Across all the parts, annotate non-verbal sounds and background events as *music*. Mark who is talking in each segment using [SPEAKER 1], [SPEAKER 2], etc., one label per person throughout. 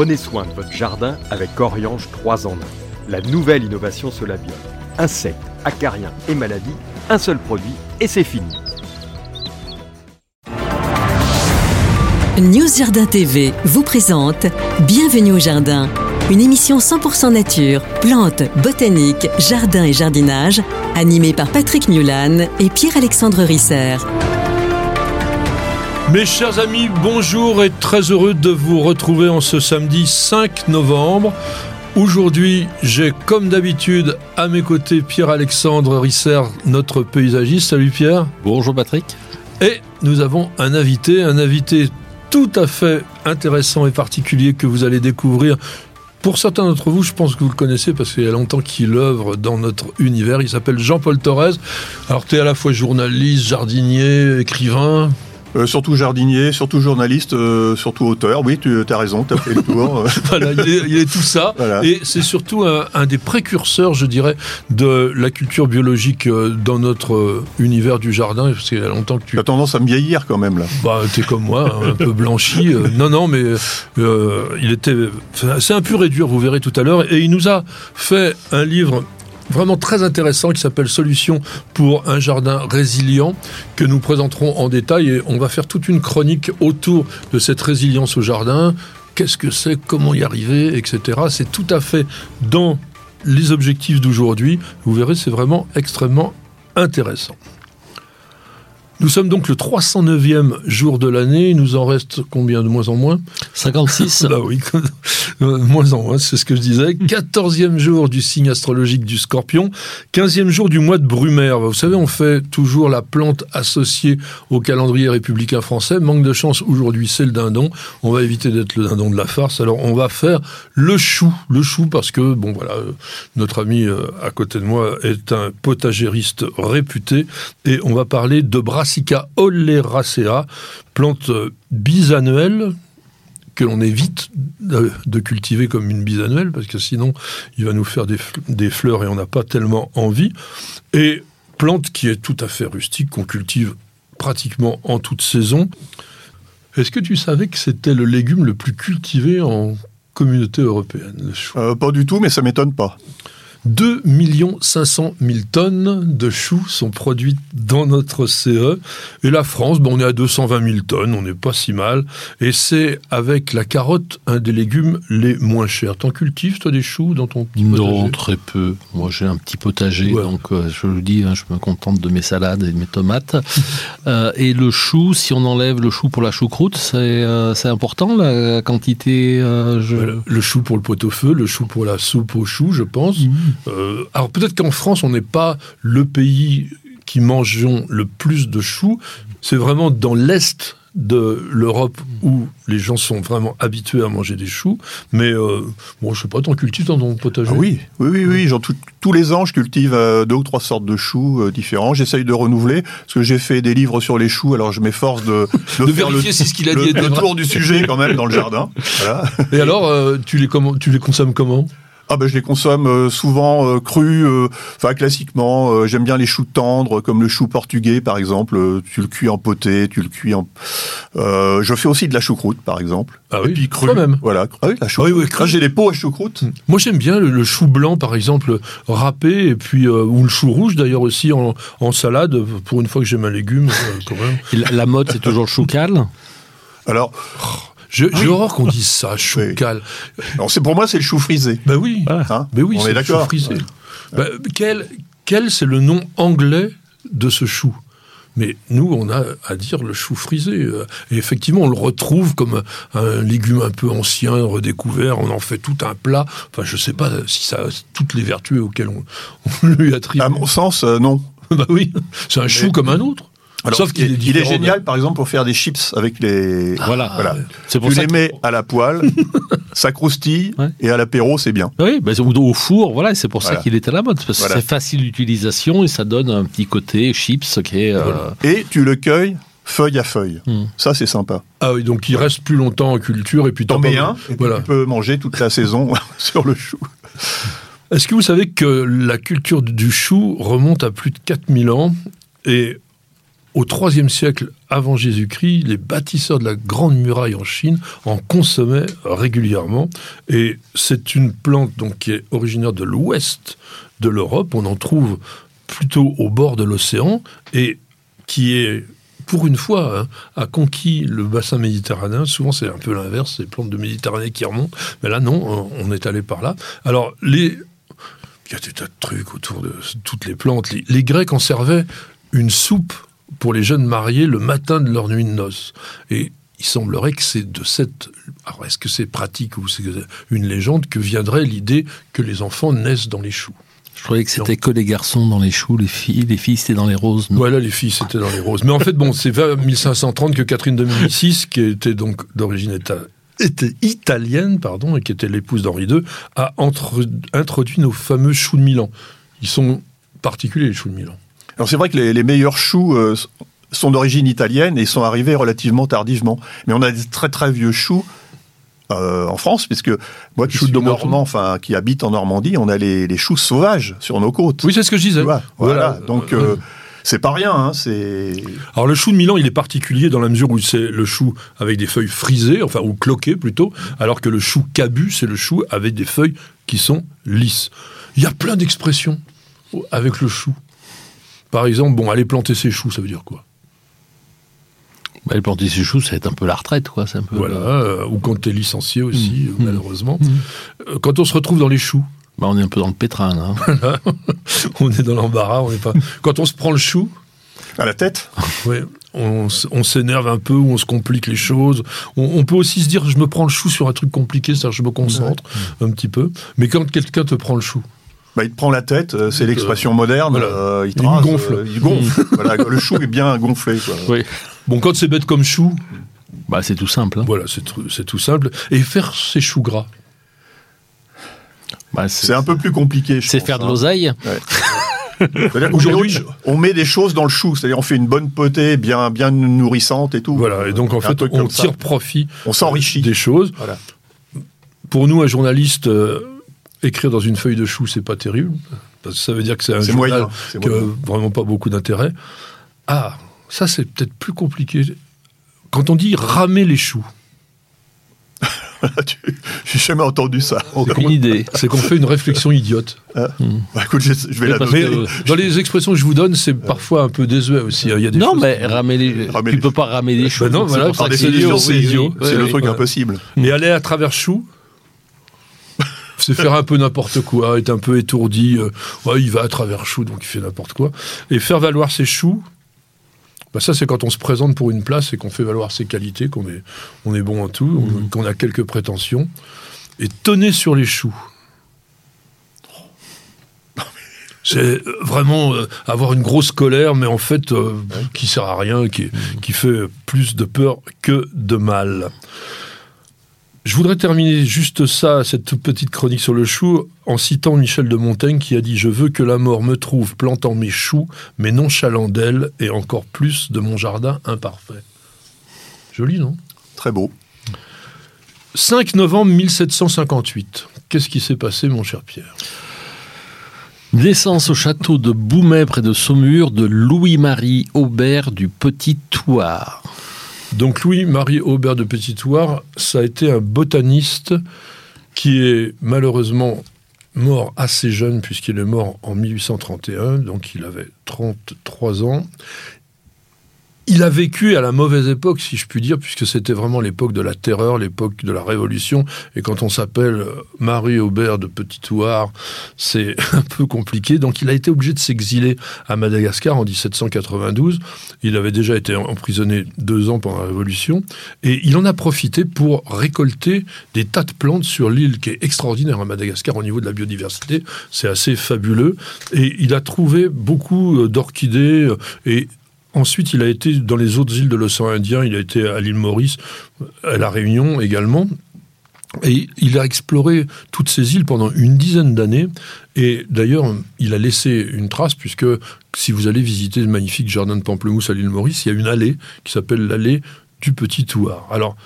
[SPEAKER 1] Prenez soin de votre jardin avec Oriange 3 en 1. La nouvelle innovation Solabium. Insectes, acariens et maladies, un seul produit et c'est fini.
[SPEAKER 2] News Jardin TV vous présente Bienvenue au jardin, une émission 100% nature, plantes, botanique, jardin et jardinage, animée par Patrick Mulan et Pierre-Alexandre Risser.
[SPEAKER 3] Mes chers amis, bonjour et très heureux de vous retrouver en ce samedi 5 novembre. Aujourd'hui, j'ai comme d'habitude à mes côtés Pierre-Alexandre Risser, notre paysagiste. Salut Pierre.
[SPEAKER 4] Bonjour Patrick.
[SPEAKER 3] Et nous avons un invité, un invité tout à fait intéressant et particulier que vous allez découvrir. Pour certains d'entre vous, je pense que vous le connaissez parce qu'il y a longtemps qu'il œuvre dans notre univers. Il s'appelle Jean-Paul Torres. Alors, tu es à la fois journaliste, jardinier, écrivain.
[SPEAKER 5] Euh, surtout jardinier, surtout journaliste, euh, surtout auteur. Oui, tu as raison, tu as fait le tour. *laughs* *laughs*
[SPEAKER 3] voilà, il est, tout ça. Et c'est surtout un, des précurseurs, je dirais, de la culture biologique euh, dans notre univers du jardin. Parce qu'il y a longtemps que tu.
[SPEAKER 5] as tendance à me vieillir quand même, là.
[SPEAKER 3] Bah, t'es comme moi, un *laughs* peu blanchi. non, non, mais il était. C'est un pur dur, vous verrez tout à l'heure. Et il nous a fait un livre vraiment très intéressant qui s'appelle Solutions pour un jardin résilient que nous présenterons en détail et on va faire toute une chronique autour de cette résilience au jardin. Qu'est-ce que c'est, comment y arriver, etc. C'est tout à fait dans les objectifs d'aujourd'hui. Vous verrez, c'est vraiment extrêmement intéressant. Nous sommes donc le 309e jour de l'année. Il nous en reste combien de moins en moins?
[SPEAKER 4] 56 *laughs*
[SPEAKER 3] Bah oui, *laughs* moins en moins, c'est ce que je disais. 14e jour du signe astrologique du scorpion. 15e jour du mois de Brumaire. Vous savez, on fait toujours la plante associée au calendrier républicain français. Manque de chance, aujourd'hui, c'est le dindon. On va éviter d'être le dindon de la farce. Alors, on va faire le chou. Le chou parce que, bon voilà, euh, notre ami euh, à côté de moi est un potagériste réputé. Et on va parler de brasse Brassica oleracea, plante bisannuelle que l'on évite de cultiver comme une bisannuelle, parce que sinon il va nous faire des, fleurs et on n'a pas tellement envie. Et plante qui est tout à fait rustique, qu'on cultive pratiquement en toute saison. Est-ce que tu savais que c'était le légume le plus cultivé en communauté européenne,
[SPEAKER 5] euh, Pas du tout, mais ça m'étonne pas.
[SPEAKER 3] 2 500 000 tonnes de choux sont produites dans notre CE. Et la France, bon, on est à 220 000 tonnes, on n'est pas si mal. Et c'est avec la carotte un des légumes les moins chers. T'en cultives, toi, des choux dans ton petit potager?
[SPEAKER 4] Non, très peu. Moi, j'ai un petit potager, donc euh, je le dis, hein, je me contente de mes salades et de mes tomates. *laughs* Euh, et le chou, si on enlève le chou pour la choucroute, c'est euh, important, la quantité
[SPEAKER 3] je... Le chou pour le pot-au-feu, le chou pour la soupe au chou, je pense. Mmh. Euh, alors peut-être qu'en France, on n'est pas le pays qui mangeons le plus de choux. C'est vraiment dans l'Est de l'Europe où les gens sont vraiment habitués à manger des choux. Mais euh, bon, je sais pas, t'en cultives dans ton potager?
[SPEAKER 5] Ah Oui, oui, oui, oui. Genre, tous les ans, je cultive euh, deux ou trois sortes de choux différents. J'essaye de renouveler parce que j'ai fait des livres sur les choux. Alors, je m'efforce de, *laughs*
[SPEAKER 3] de, faire le, ce qu'il a dit
[SPEAKER 5] le, tour du sujet quand même dans le jardin.
[SPEAKER 3] Et alors, tu les tu les consommes comment?
[SPEAKER 5] Ah ben je les consomme euh, souvent euh, crus, euh, enfin classiquement. J'aime bien les choux tendres, comme le chou portugais par exemple. tu le cuis en poté, tu le cuis en. je fais aussi de la choucroute par exemple.
[SPEAKER 3] Ah oui,
[SPEAKER 5] et puis cru.
[SPEAKER 3] Quand même.
[SPEAKER 5] Voilà. Ah oui, la choucroute. Ah j'ai des pots à choucroute. Hmm.
[SPEAKER 3] Moi j'aime bien le, chou blanc par exemple râpé et puis ou le chou rouge d'ailleurs aussi en, en, salade. Pour une fois que j'aime un légume quand même. *laughs*
[SPEAKER 4] la, mode c'est toujours le chou cal.
[SPEAKER 5] Alors.
[SPEAKER 3] J'ai horreur qu'on dise ça, chou cal.
[SPEAKER 5] c'est pour moi, c'est le chou frisé.
[SPEAKER 3] Ben oui.
[SPEAKER 5] Hein
[SPEAKER 3] ben oui, c'est le chou frisé. Ben, quel, quel c'est le nom anglais de ce chou? Mais nous, on a à dire le chou frisé. Et effectivement, on le retrouve comme un, légume un peu ancien, redécouvert. On en fait tout un plat. Enfin, je ne sais pas si ça a toutes les vertus auxquelles on, lui attribue.
[SPEAKER 5] À mon sens, euh, non.
[SPEAKER 3] bah oui, c'est un chou comme un autre.
[SPEAKER 5] Sauf qu'il est, il est génial, par exemple, pour faire des chips avec les.
[SPEAKER 4] Ah, voilà. voilà.
[SPEAKER 5] Pour tu les mets à la poêle, *laughs* ça croustille, et à l'apéro, c'est bien.
[SPEAKER 4] Oui, au four, voilà, c'est pour ça qu'il est à la mode. Parce que c'est facile d'utilisation et ça donne un petit côté chips qui est. Euh,
[SPEAKER 5] et tu le cueilles feuille à feuille. Hmm. Ça, c'est sympa.
[SPEAKER 3] Ah oui, donc il reste plus longtemps en culture et puis
[SPEAKER 5] t'en mets un, et voilà. tu peux manger toute la saison *laughs* sur le chou.
[SPEAKER 3] Est-ce que vous savez que la culture du chou remonte à plus de 4000 ans et au IIIe siècle avant Jésus-Christ, les bâtisseurs de la Grande Muraille en Chine en consommaient régulièrement. Et c'est une plante donc, qui est originaire de l'ouest de l'Europe. On en trouve plutôt au bord de l'océan et qui est pour une fois, hein, a conquis le bassin méditerranéen. Souvent, c'est un peu l'inverse, c'est les plantes de Méditerranée qui remontent. Mais là, non, on est allé par là. Alors, les... il y a des tas de trucs autour de toutes les plantes. Les, Grecs en servaient une soupe pour les jeunes mariés le matin de leur nuit de noces. Et il semblerait que c'est de cette. Alors, est-ce que c'est pratique ou c'est une légende que viendrait l'idée que les enfants naissent dans les choux?
[SPEAKER 4] Je croyais que c'était que les garçons dans les choux, les filles, les filles c'était dans les roses.
[SPEAKER 3] Voilà, les filles c'était dans les roses. Mais en fait, bon, c'est vers 1530 que Catherine de Médicis, qui était donc d'origine était italienne, pardon, et qui était l'épouse d'Henri II, a introduit nos fameux choux de Milan. Ils sont particuliers, les choux de Milan.
[SPEAKER 5] Alors c'est vrai que les, meilleurs choux euh, sont d'origine italienne et sont arrivés relativement tardivement. Mais on a des très très vieux choux euh, en France, puisque moi qui suis normand, enfin qui habite en Normandie, on a les, choux sauvages sur nos côtes.
[SPEAKER 3] Oui, c'est ce que je disais.
[SPEAKER 5] Voilà, donc. Euh, c'est pas rien, hein, c'est.
[SPEAKER 3] Alors le chou de Milan, il est particulier dans la mesure où c'est le chou avec des feuilles frisées, enfin ou cloquées plutôt, alors que le chou cabu, c'est le chou avec des feuilles qui sont lisses. Il y a plein d'expressions avec le chou. Par exemple, bon, aller planter ses choux, ça veut dire quoi?
[SPEAKER 4] Bah, le planter ses choux, c'est un peu la retraite, quoi. C'est un peu.
[SPEAKER 3] Voilà, euh, ou quand tu es licencié aussi, mmh. malheureusement. Mmh. Euh, quand on se retrouve dans les choux.
[SPEAKER 4] Bah, on est un peu dans le pétrin, là. *laughs*
[SPEAKER 3] on est dans l'embarras, on n'est pas. Quand on se prend le chou.
[SPEAKER 5] À la tête *laughs*
[SPEAKER 3] Oui, on, s'énerve un peu, on se complique les choses. On, peut aussi se dire, je me prends le chou sur un truc compliqué, c'est-à-dire je me concentre un petit peu. Mais quand quelqu'un te prend le chou,
[SPEAKER 5] bah, il te prend la tête, euh, c'est l'expression moderne.
[SPEAKER 3] il, te gonfle.
[SPEAKER 5] il gonfle. *laughs* voilà, le chou est bien gonflé. Quoi.
[SPEAKER 3] Oui. Bon, quand c'est bête comme chou.
[SPEAKER 4] Bah, c'est tout simple. Hein.
[SPEAKER 3] Voilà, c'est tout simple. Et faire ses choux gras.
[SPEAKER 5] Bah, c'est un peu plus compliqué.
[SPEAKER 4] C'est faire de hein. l'oseille.
[SPEAKER 5] Aujourd'hui, on met des choses dans le chou, c'est-à-dire on fait une bonne potée bien, bien nourrissante et tout.
[SPEAKER 3] Voilà, et donc en fait, on tire profit.
[SPEAKER 5] On s'enrichit
[SPEAKER 3] des choses. Voilà. Pour nous, un journaliste, euh, écrire dans une feuille de chou, c'est pas terrible. Parce que ça veut dire que c'est un journal qui n'a vraiment pas beaucoup d'intérêt. Ah, ça, c'est peut-être plus compliqué. Quand on dit ramer les choux.
[SPEAKER 5] J'ai jamais entendu ça.
[SPEAKER 4] C'est une idée.
[SPEAKER 3] C'est qu'on fait une réflexion idiote.
[SPEAKER 5] Ah. Hmm. Bah, écoute, je, vais la
[SPEAKER 3] donner. Dans les expressions que je vous donne, c'est parfois un peu désuet aussi. Hein. Il y a des
[SPEAKER 4] non, mais ramer les. tu ne peux pas ramer les choux.
[SPEAKER 3] Ben non, voilà,
[SPEAKER 5] c'est idiot. C'est le truc impossible.
[SPEAKER 3] Mais aller à travers choux, c'est faire un peu n'importe quoi, être un peu étourdi. Euh, ouais, il va à travers chou, donc il fait n'importe quoi. Et faire valoir ses choux, bah ça, c'est quand on se présente pour une place et qu'on fait valoir ses qualités, qu'on est, on est bon en tout, mmh. qu'on a quelques prétentions. Et tenez sur les choux. C'est vraiment euh, avoir une grosse colère, mais en fait, euh, qui sert à rien, qui, mmh. qui fait plus de peur que de mal. Je voudrais terminer juste ça, cette toute petite chronique sur le chou, en citant Michel de Montaigne qui a dit Je veux que la mort me trouve plantant mes choux, mais nonchalant d'elle, et encore plus de mon jardin imparfait. Joli, non?
[SPEAKER 5] Très beau.
[SPEAKER 3] 5 novembre 1758. Qu'est-ce qui s'est passé, mon cher Pierre?
[SPEAKER 4] Naissance au château de Boumet, près de Saumur, de Louis-Marie Aubert du Petit Thouars.
[SPEAKER 3] Donc Louis-Marie Aubert de Petit-Thouars, ça a été un botaniste qui est malheureusement mort assez jeune puisqu'il est mort en 1831, donc il avait 33 ans. Il a vécu à la mauvaise époque, si je puis dire, puisque c'était vraiment l'époque de la terreur, l'époque de la révolution. Et quand on s'appelle euh, Marie Aubert de Petit Thouars, c'est *laughs* un peu compliqué. Donc il a été obligé de s'exiler à Madagascar en 1792. Il avait déjà été emprisonné deux ans pendant la révolution. Et il en a profité pour récolter des tas de plantes sur l'île qui est extraordinaire à Madagascar au niveau de la biodiversité. C'est assez fabuleux. Et il a trouvé beaucoup euh, d'orchidées euh, et Ensuite, il a été dans les autres îles de l'océan Indien, il a été à l'île Maurice, à la Réunion également. Et il a exploré toutes ces îles pendant une dizaine d'années. Et d'ailleurs, il a laissé une trace, puisque si vous allez visiter le magnifique jardin de pamplemousse à l'île Maurice, il y a une allée qui s'appelle l'allée du Petit Touard. Alors,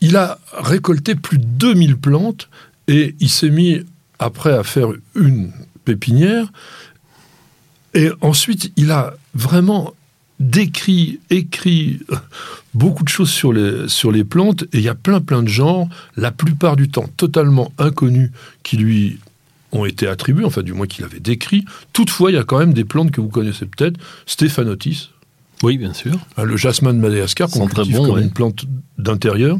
[SPEAKER 3] il a récolté plus de 2000 plantes et il s'est mis après à faire une pépinière. Et ensuite, il a vraiment décrit, écrit beaucoup de choses sur les, sur les plantes, et il y a plein plein de genres, la plupart du temps totalement inconnus, qui lui ont été attribués, enfin du moins qu'il avait décrit. Toutefois, il y a quand même des plantes que vous connaissez peut-être, Stéphanotis.
[SPEAKER 4] Oui, bien sûr.
[SPEAKER 3] Hein, le jasmin de Madagascar, qu'on cultive comme une plante d'intérieur.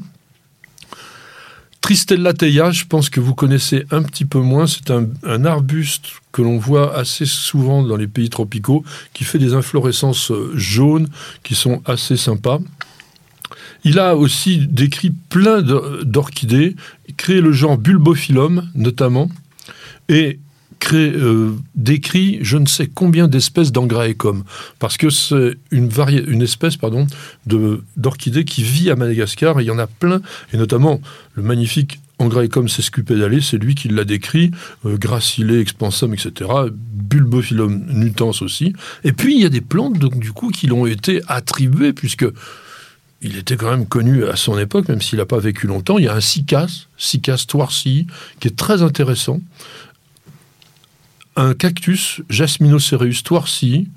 [SPEAKER 3] Tristella teia, je pense que vous connaissez un petit peu moins. C'est un, arbuste que l'on voit assez souvent dans les pays tropicaux, qui fait des inflorescences euh, jaunes, qui sont assez sympas. Il a aussi décrit plein d'orchidées, créé le genre Bulbophyllum notamment, et euh, décrit je ne sais combien d'espèces d'angraecum, parce que c'est une, une espèce pardon, d'orchidée qui vit à Madagascar, et il y en a plein, et notamment le magnifique Angraecum sescupedale, c'est lui qui l'a décrit, euh, gracilé, expansum, etc. Bulbophyllum nutans aussi. Et puis il y a des plantes donc, du coup qui l'ont été attribuées, puisque il était quand même connu à son époque, même s'il n'a pas vécu longtemps. Il y a un Cycas, Cycas toirci, qui est très intéressant, un cactus, Jasminocereus toirci.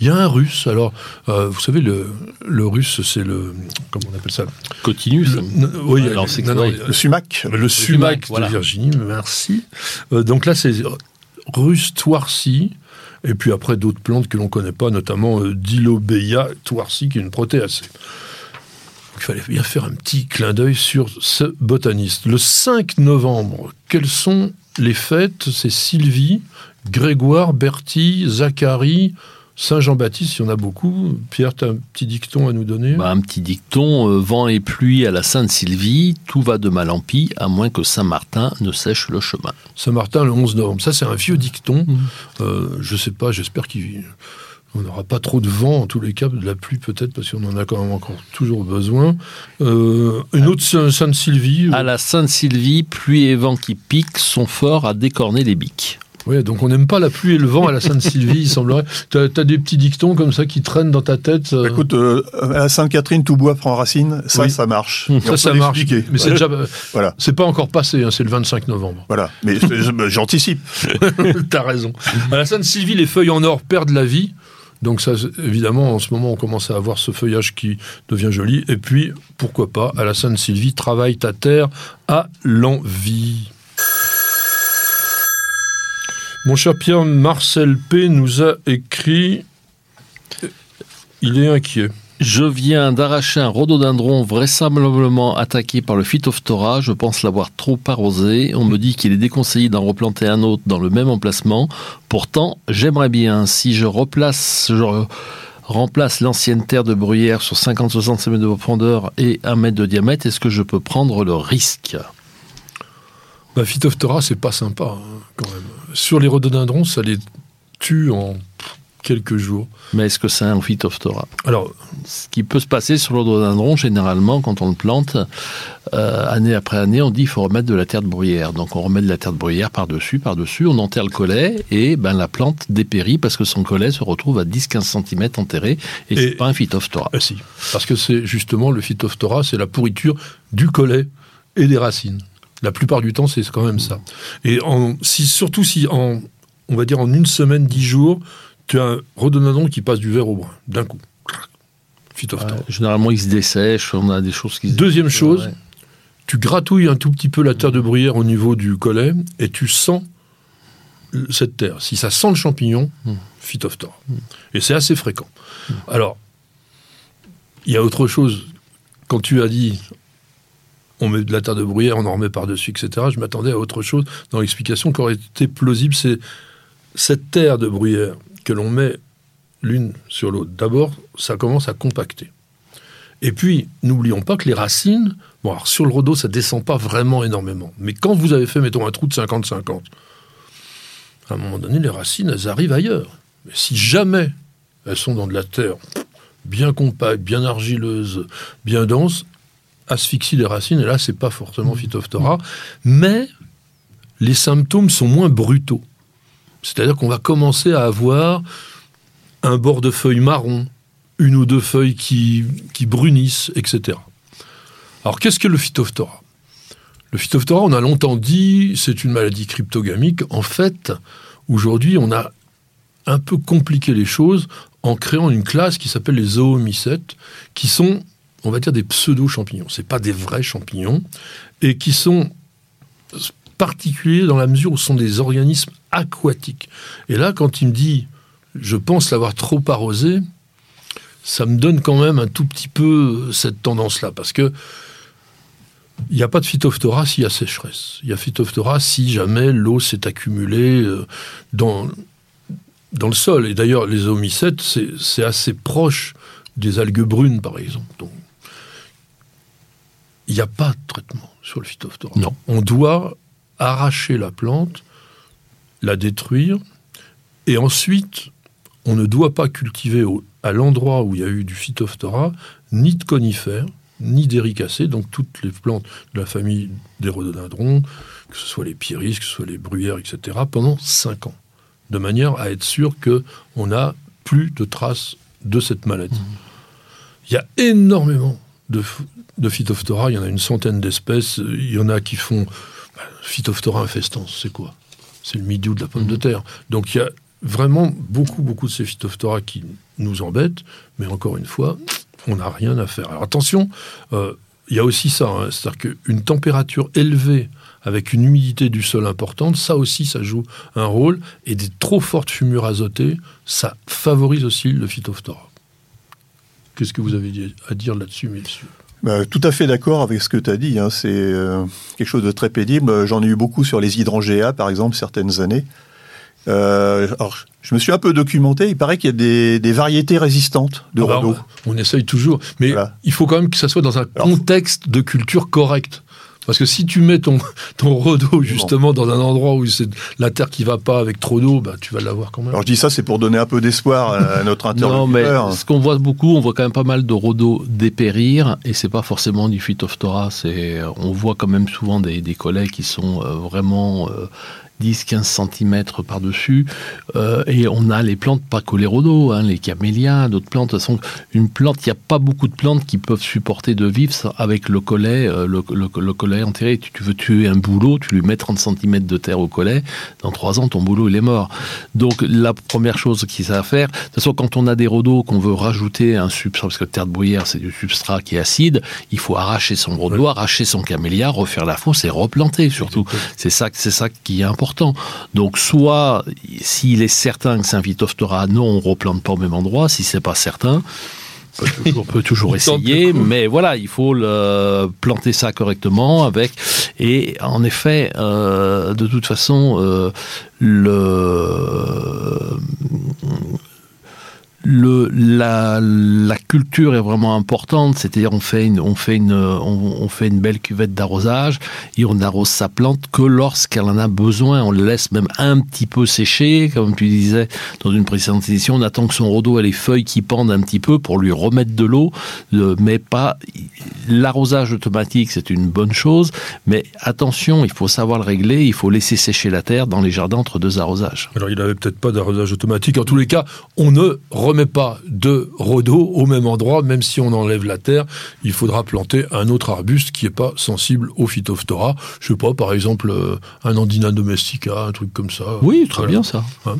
[SPEAKER 3] Il y a un russe. Alors, euh, vous savez, le, le russe, c'est le. Comment on appelle ça?
[SPEAKER 4] Cotinus
[SPEAKER 3] Oui, le sumac. Le, sumac, de Virginie, merci. Euh, donc là, c'est russe toirci. Et puis après, d'autres plantes que l'on ne connaît pas, notamment euh, Dilobeia toirci, qui est une protéacée. Il fallait bien faire un petit clin d'œil sur ce botaniste. Le 5 novembre, quelles sont les fêtes? C'est Sylvie, Grégoire, Bertie, Zacharie, Saint-Jean-Baptiste, il y en a beaucoup. Pierre, tu as un petit dicton à nous donner?
[SPEAKER 4] Bah, Un petit dicton euh, vent et pluie à la Sainte-Sylvie, tout va de mal en pis, à moins que Saint-Martin ne sèche le chemin.
[SPEAKER 3] Saint-Martin, le 11 novembre. Ça, c'est un vieux dicton. Mmh. Euh, je sais pas, j'espère qu'on n'aura pas trop de vent, en tous les cas, de la pluie peut-être, parce qu'on en a quand même encore toujours besoin. Euh, une autre Sainte-Sylvie
[SPEAKER 4] À la Sainte-Sylvie, pluie et vent qui piquent sont forts à décorner les biques.
[SPEAKER 3] Oui, donc on n'aime pas la pluie et le vent à la Sainte-Sylvie, il semblerait. Tu as, des petits dictons comme ça qui traînent dans ta tête
[SPEAKER 5] euh Écoute, euh, à la Sainte-Catherine, tout bois prend racine, ça, ça marche.
[SPEAKER 3] Ça, ça marche. Mais c'est déjà. voilà. C'est pas encore passé, hein, c'est le 25 novembre.
[SPEAKER 5] Voilà, mais j'anticipe. *laughs*
[SPEAKER 3] T'as raison. À la Sainte-Sylvie, les feuilles en or perdent la vie. Donc ça, évidemment, en ce moment, on commence à avoir ce feuillage qui devient joli. Et puis, pourquoi pas, à la Sainte-Sylvie, travaille ta terre à l'envie. Mon cher Pierre, Marcel P. nous a écrit Il est inquiet.
[SPEAKER 4] Je viens d'arracher un rhododendron vraisemblablement attaqué par le Phytophthora. Je pense l'avoir trop arrosé. On me dit qu'il est déconseillé d'en replanter un autre dans le même emplacement. Pourtant, j'aimerais bien, si je replace, je remplace l'ancienne terre de bruyère sur 50-60 cm de profondeur et 1 mètre de diamètre, est-ce que je peux prendre le risque?
[SPEAKER 3] Bah, Phytophthora, c'est pas sympa, hein, quand même sur les rhododendrons, ça les tue en quelques jours.
[SPEAKER 4] Mais est-ce que c'est un phytophthora Alors, ce qui peut se passer sur le rhododendron, généralement, quand on le plante, euh, année après année, on dit qu'il faut remettre de la terre de bruyère. Donc on remet de la terre de bruyère par-dessus, par-dessus, on enterre le collet et ben, la plante dépérit parce que son collet se retrouve à 10-15 cm enterré et, c'est pas un phytophthora.
[SPEAKER 3] Ah, si, parce que c'est justement le phytophthora, c'est la pourriture du collet et des racines. La plupart du temps, c'est quand même ça. Et en, si, surtout si, en, on va dire en une semaine, dix jours, tu as un rhododendron qui passe du vert au brun, d'un coup.
[SPEAKER 4] Phytophthora. généralement, il se dessèche, on a des choses qui
[SPEAKER 3] Deuxième chose, tu gratouilles un tout petit peu la terre de bruyère au niveau du collet et tu sens cette terre. Si ça sent le champignon, mmh. Phytophthora. Hmm. Et c'est assez fréquent. Alors, il y a autre chose. Quand tu as dit on met de la terre de bruyère, on en remet par-dessus, etc. Je m'attendais à autre chose dans l'explication qui aurait été plausible. C'est cette terre de bruyère que l'on met l'une sur l'autre. D'abord, ça commence à compacter. Et puis, n'oublions pas que les racines, bon, sur le rhodo, ça descend pas vraiment énormément. Mais quand vous avez fait, mettons, un trou de 50-50, à un moment donné, les racines, elles arrivent ailleurs. Mais si jamais elles sont dans de la terre bien compacte, bien argileuse, bien dense, asphyxie des racines, et là, c'est pas forcément Phytophthora, mais les symptômes sont moins brutaux. C'est-à-dire qu'on va commencer à avoir un bord de feuilles marron, une ou deux feuilles qui, qui brunissent, etc. Alors, qu'est-ce que le Phytophthora? Le Phytophthora, on a longtemps dit, c'est une maladie cryptogamique. En fait, aujourd'hui, on a un peu compliqué les choses en créant une classe qui s'appelle les zoomycètes, qui sont, on va dire, des pseudo-champignons. C'est pas des vrais champignons, et qui sont particuliers dans la mesure où ce sont des organismes aquatiques. Et là, quand il me dit, je pense l'avoir trop arrosé, ça me donne quand même un tout petit peu cette tendance-là, parce que il n'y a pas de phytophthora s'il y a sécheresse. Il y a phytophthora si jamais l'eau s'est accumulée euh, dans, dans le sol. Et d'ailleurs, les homicètes, c'est assez proche des algues brunes, par exemple. Donc, il n'y a pas de traitement sur le phytophthora.
[SPEAKER 4] Non.
[SPEAKER 3] On doit arracher la plante, la détruire, et ensuite, on ne doit pas cultiver à l'endroit où il y a eu du phytophthora ni de conifères, ni d'éricacées, donc toutes les plantes de la famille des rhododendrons, que ce soit les pyris, que ce soit les bruyères, etc., pendant 5 ans, de manière à être sûr qu'on n'a plus de traces de cette maladie. Mmh. Il y a énormément de, de phytophthora, il y en a une centaine d'espèces, il y en a qui font... Bah, phytophthora infestans, c'est quoi? C'est le milieu de la pomme de terre. Donc il y a vraiment beaucoup, beaucoup de ces phytophthora qui nous embêtent, mais encore une fois, on n'a rien à faire. Alors attention, euh, il y a aussi ça, hein, c'est-à-dire qu'une température élevée avec une humidité du sol importante, ça aussi, ça joue un rôle, et des trop fortes fumures azotées, ça favorise aussi le phytophthora. Qu'est-ce que vous avez à dire là-dessus, messieurs?
[SPEAKER 5] Bah, tout à fait d'accord avec ce que tu as dit. Hein. C'est euh, quelque chose de très pénible. J'en ai eu beaucoup sur les hydrangea, par exemple, certaines années. Euh, alors, je me suis un peu documenté. Il paraît qu'il y a des, variétés résistantes de ah bah,
[SPEAKER 3] On, essaye toujours, mais il faut quand même que ça soit dans un contexte de culture correct. Parce que si tu mets ton, *laughs* ton justement dans un endroit où c'est la terre qui va pas avec trop d'eau, bah, tu vas l'avoir quand même.
[SPEAKER 5] Alors je dis ça, c'est pour donner un peu d'espoir à notre *laughs* interlocuteur.
[SPEAKER 4] non, mais ce qu'on voit beaucoup, on voit quand même pas mal de rhodos dépérir, et c'est pas forcément du phytophthora. C'est, on voit quand même souvent des, des collègues qui sont euh, vraiment euh, 10-15 cm par-dessus. Euh, et on a les plantes, pas que les rhodos, hein, les camélias, d'autres plantes. De façon, une plante, il n'y a pas beaucoup de plantes qui peuvent supporter de vivre avec le collet, euh, le, le, collet enterré. Tu, tu, veux tuer un bouleau, tu lui mets 30 cm de terre au collet. Dans 3 ans, ton boulot, il est mort. Donc, la première chose qu'il a à faire, de toute façon, quand on a des rhodos qu'on veut rajouter un substrat, parce que terre de bruyère, c'est du substrat qui est acide, il faut arracher son rhodo, arracher son camélia, refaire la fosse et replanter surtout. C'est ça, c'est ça qui est important. Donc soit, s'il est certain que phytophthora, non, on replante pas au même endroit. Si c'est pas certain, *laughs* on peut toujours, essayer, mais voilà, il faut le, planter ça correctement avec. Et en effet, euh, de toute façon, euh, le la, culture est vraiment importante, c'est-à-dire on fait une, belle cuvette d'arrosage et on arrose sa plante que lorsqu'elle en a besoin. On le laisse même un petit peu sécher, comme tu disais dans une précédente édition. On attend que son rhodo ait les feuilles qui pendent un petit peu pour lui remettre de l'eau, mais pas l'arrosage automatique, c'est une bonne chose, mais attention, il faut savoir le régler. Il faut laisser sécher la terre dans les jardins entre deux arrosages.
[SPEAKER 3] Alors il n'avait peut-être pas d'arrosage automatique. En tous les cas, on ne met pas de rhodo au même endroit, même si on enlève la terre, il faudra planter un autre arbuste qui n'est pas sensible au phytophthora. Je sais pas, par exemple, euh, un andina domestica, un truc comme ça.
[SPEAKER 4] Oui, très bien ça. Hein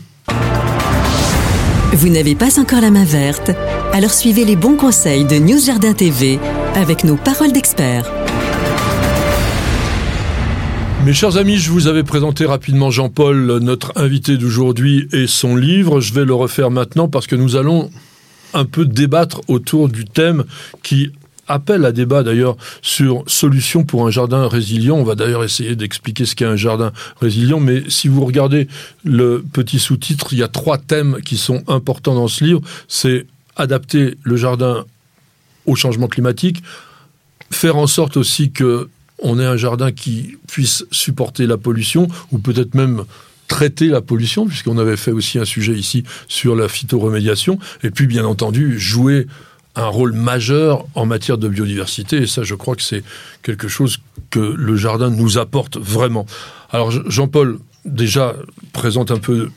[SPEAKER 2] Vous n'avez pas encore la main verte? Alors suivez les bons conseils de News Jardin TV avec nos paroles d'experts.
[SPEAKER 3] Mes chers amis, je vous avais présenté rapidement Jean-Paul, notre invité d'aujourd'hui, et son livre. Je vais le refaire maintenant parce que nous allons un peu débattre autour du thème qui appelle à débat d'ailleurs sur solution pour un jardin résilient. On va d'ailleurs essayer d'expliquer ce qu'est un jardin résilient, mais si vous regardez le petit sous-titre, il y a trois thèmes qui sont importants dans ce livre. C'est adapter le jardin au changement climatique, faire en sorte aussi que on ait un jardin qui puisse supporter la pollution, ou peut-être même traiter la pollution, puisqu'on avait fait aussi un sujet ici sur la phytoremédiation, et puis bien entendu jouer un rôle majeur en matière de biodiversité, et ça je crois que c'est quelque chose que le jardin nous apporte vraiment. Alors Jean-Paul, déjà, présente un peu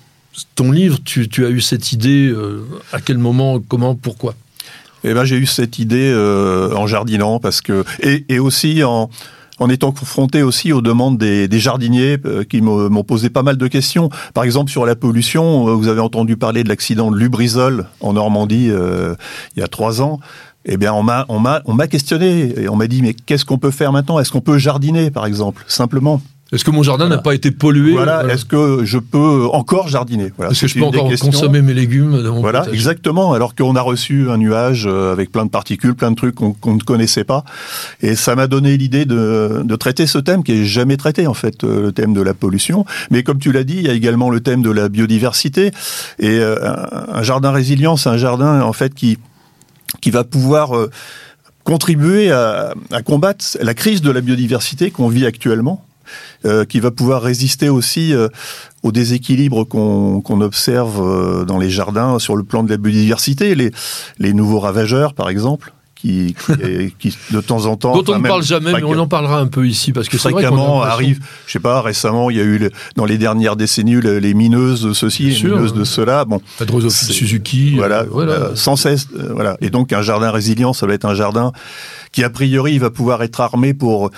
[SPEAKER 3] ton livre, tu, as eu cette idée, euh, à quel moment, comment, pourquoi?
[SPEAKER 5] Eh ben, j'ai eu cette idée euh, en jardinant parce que et aussi en en étant confronté aussi aux demandes des, jardiniers euh, qui m'ont posé pas mal de questions. Par exemple, sur la pollution, euh, vous avez entendu parler de l'accident de Lubrizol en Normandie euh, il y a trois ans. Eh bien, on m'a, on m'a, on m'a questionné et on m'a dit, mais qu'est-ce qu'on peut faire maintenant? Est-ce qu'on peut jardiner, par exemple, simplement?
[SPEAKER 3] Est-ce que mon jardin n'a pas été pollué
[SPEAKER 5] Voilà. Est-ce que je peux encore jardiner
[SPEAKER 3] voilà. Est-ce que je peux encore consommer mes légumes dans mon
[SPEAKER 5] Voilà, exactement. Alors qu'on a reçu un nuage euh, avec plein de particules, plein de trucs qu'on ne connaissait pas, et ça m'a donné l'idée de, de, traiter ce thème qui est jamais traité en fait, euh, le thème de la pollution. Mais comme tu l'as dit, il y a également le thème de la biodiversité. Et euh, un jardin résilient, c'est un jardin en fait qui qui va pouvoir contribuer à, à, combattre la crise de la biodiversité qu'on vit actuellement euh, qui va pouvoir résister aussi euh, aux déséquilibres qu'on observe euh, dans les jardins sur le plan de la biodiversité, les, les nouveaux ravageurs par exemple. Qui, qui, *laughs* de temps en temps
[SPEAKER 3] dont on ne parle jamais mais on en parlera un peu ici parce que c'est vrai qu'on
[SPEAKER 5] arrive je sais pas récemment il y a eu dans les dernières décennies les, mineuses de ceci les mineuses de cela bon
[SPEAKER 3] Suzuki
[SPEAKER 5] voilà, voilà. sans cesse voilà et donc un jardin résilient ça va être un jardin qui a priori va pouvoir être armé pour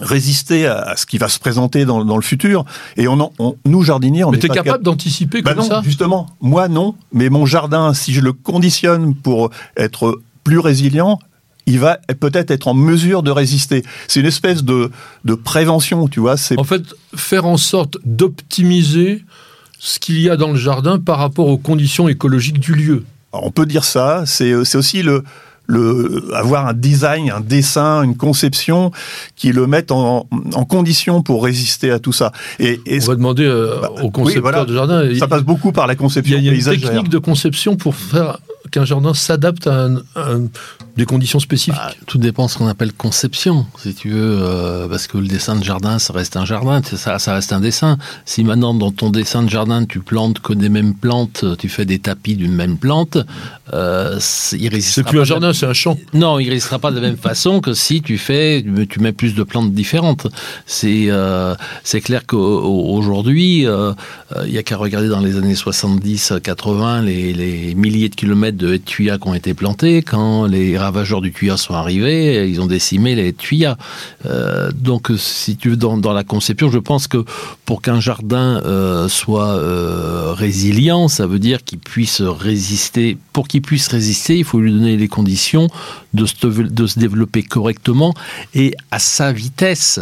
[SPEAKER 5] résister à, ce qui va se présenter dans, le futur. Et on, on nous jardiniers, on
[SPEAKER 3] mais t'es capable d'anticiper bah comme
[SPEAKER 5] non, Justement, moi non, mais mon jardin, si je le conditionne pour être plus résilient, il va peut-être être en mesure de résister. C'est une espèce de, de prévention, tu vois.
[SPEAKER 3] En fait, faire en sorte d'optimiser ce qu'il y a dans le jardin par rapport aux conditions écologiques du lieu.
[SPEAKER 5] on peut dire ça. C'est aussi le, le, avoir un design, un dessin, une conception qui le mettent en, en condition pour résister à tout ça.
[SPEAKER 3] Et, et On va demander euh, bah, aux concepteurs de jardin.
[SPEAKER 5] Ça passe beaucoup par la conception
[SPEAKER 3] Il
[SPEAKER 5] y a,
[SPEAKER 3] une technique de conception pour faire qu'un jardin s'adapte à, des conditions spécifiques bah,
[SPEAKER 4] Tout dépend de ce qu'on appelle conception, si tu veux, euh, parce que le dessin de jardin, ça reste un jardin, ça, ça reste un dessin. Si maintenant, dans ton dessin de jardin, tu plantes que des mêmes plantes, tu fais des tapis d'une même plante, euh, il
[SPEAKER 3] C'est plus un jardin, c'est un champ.
[SPEAKER 4] Non, il ne restera pas de la même façon que si tu fais, tu mets plus de plantes différentes. C'est euh, c'est clair qu'aujourd'hui, il n'y a qu'à regarder dans les années 70-80 les, les milliers de kilomètres de tuyas qui ont été plantés, quand les ravageurs du tuya sont arrivés, ils ont décimé les tuyas. Euh, donc, si tu veux, dans, dans, la conception, je pense que pour qu'un jardin euh, soit euh, résilient, ça veut dire qu'il puisse résister. Pour qu'il puisse résister, il faut lui donner les conditions de se, de se développer correctement et à sa vitesse.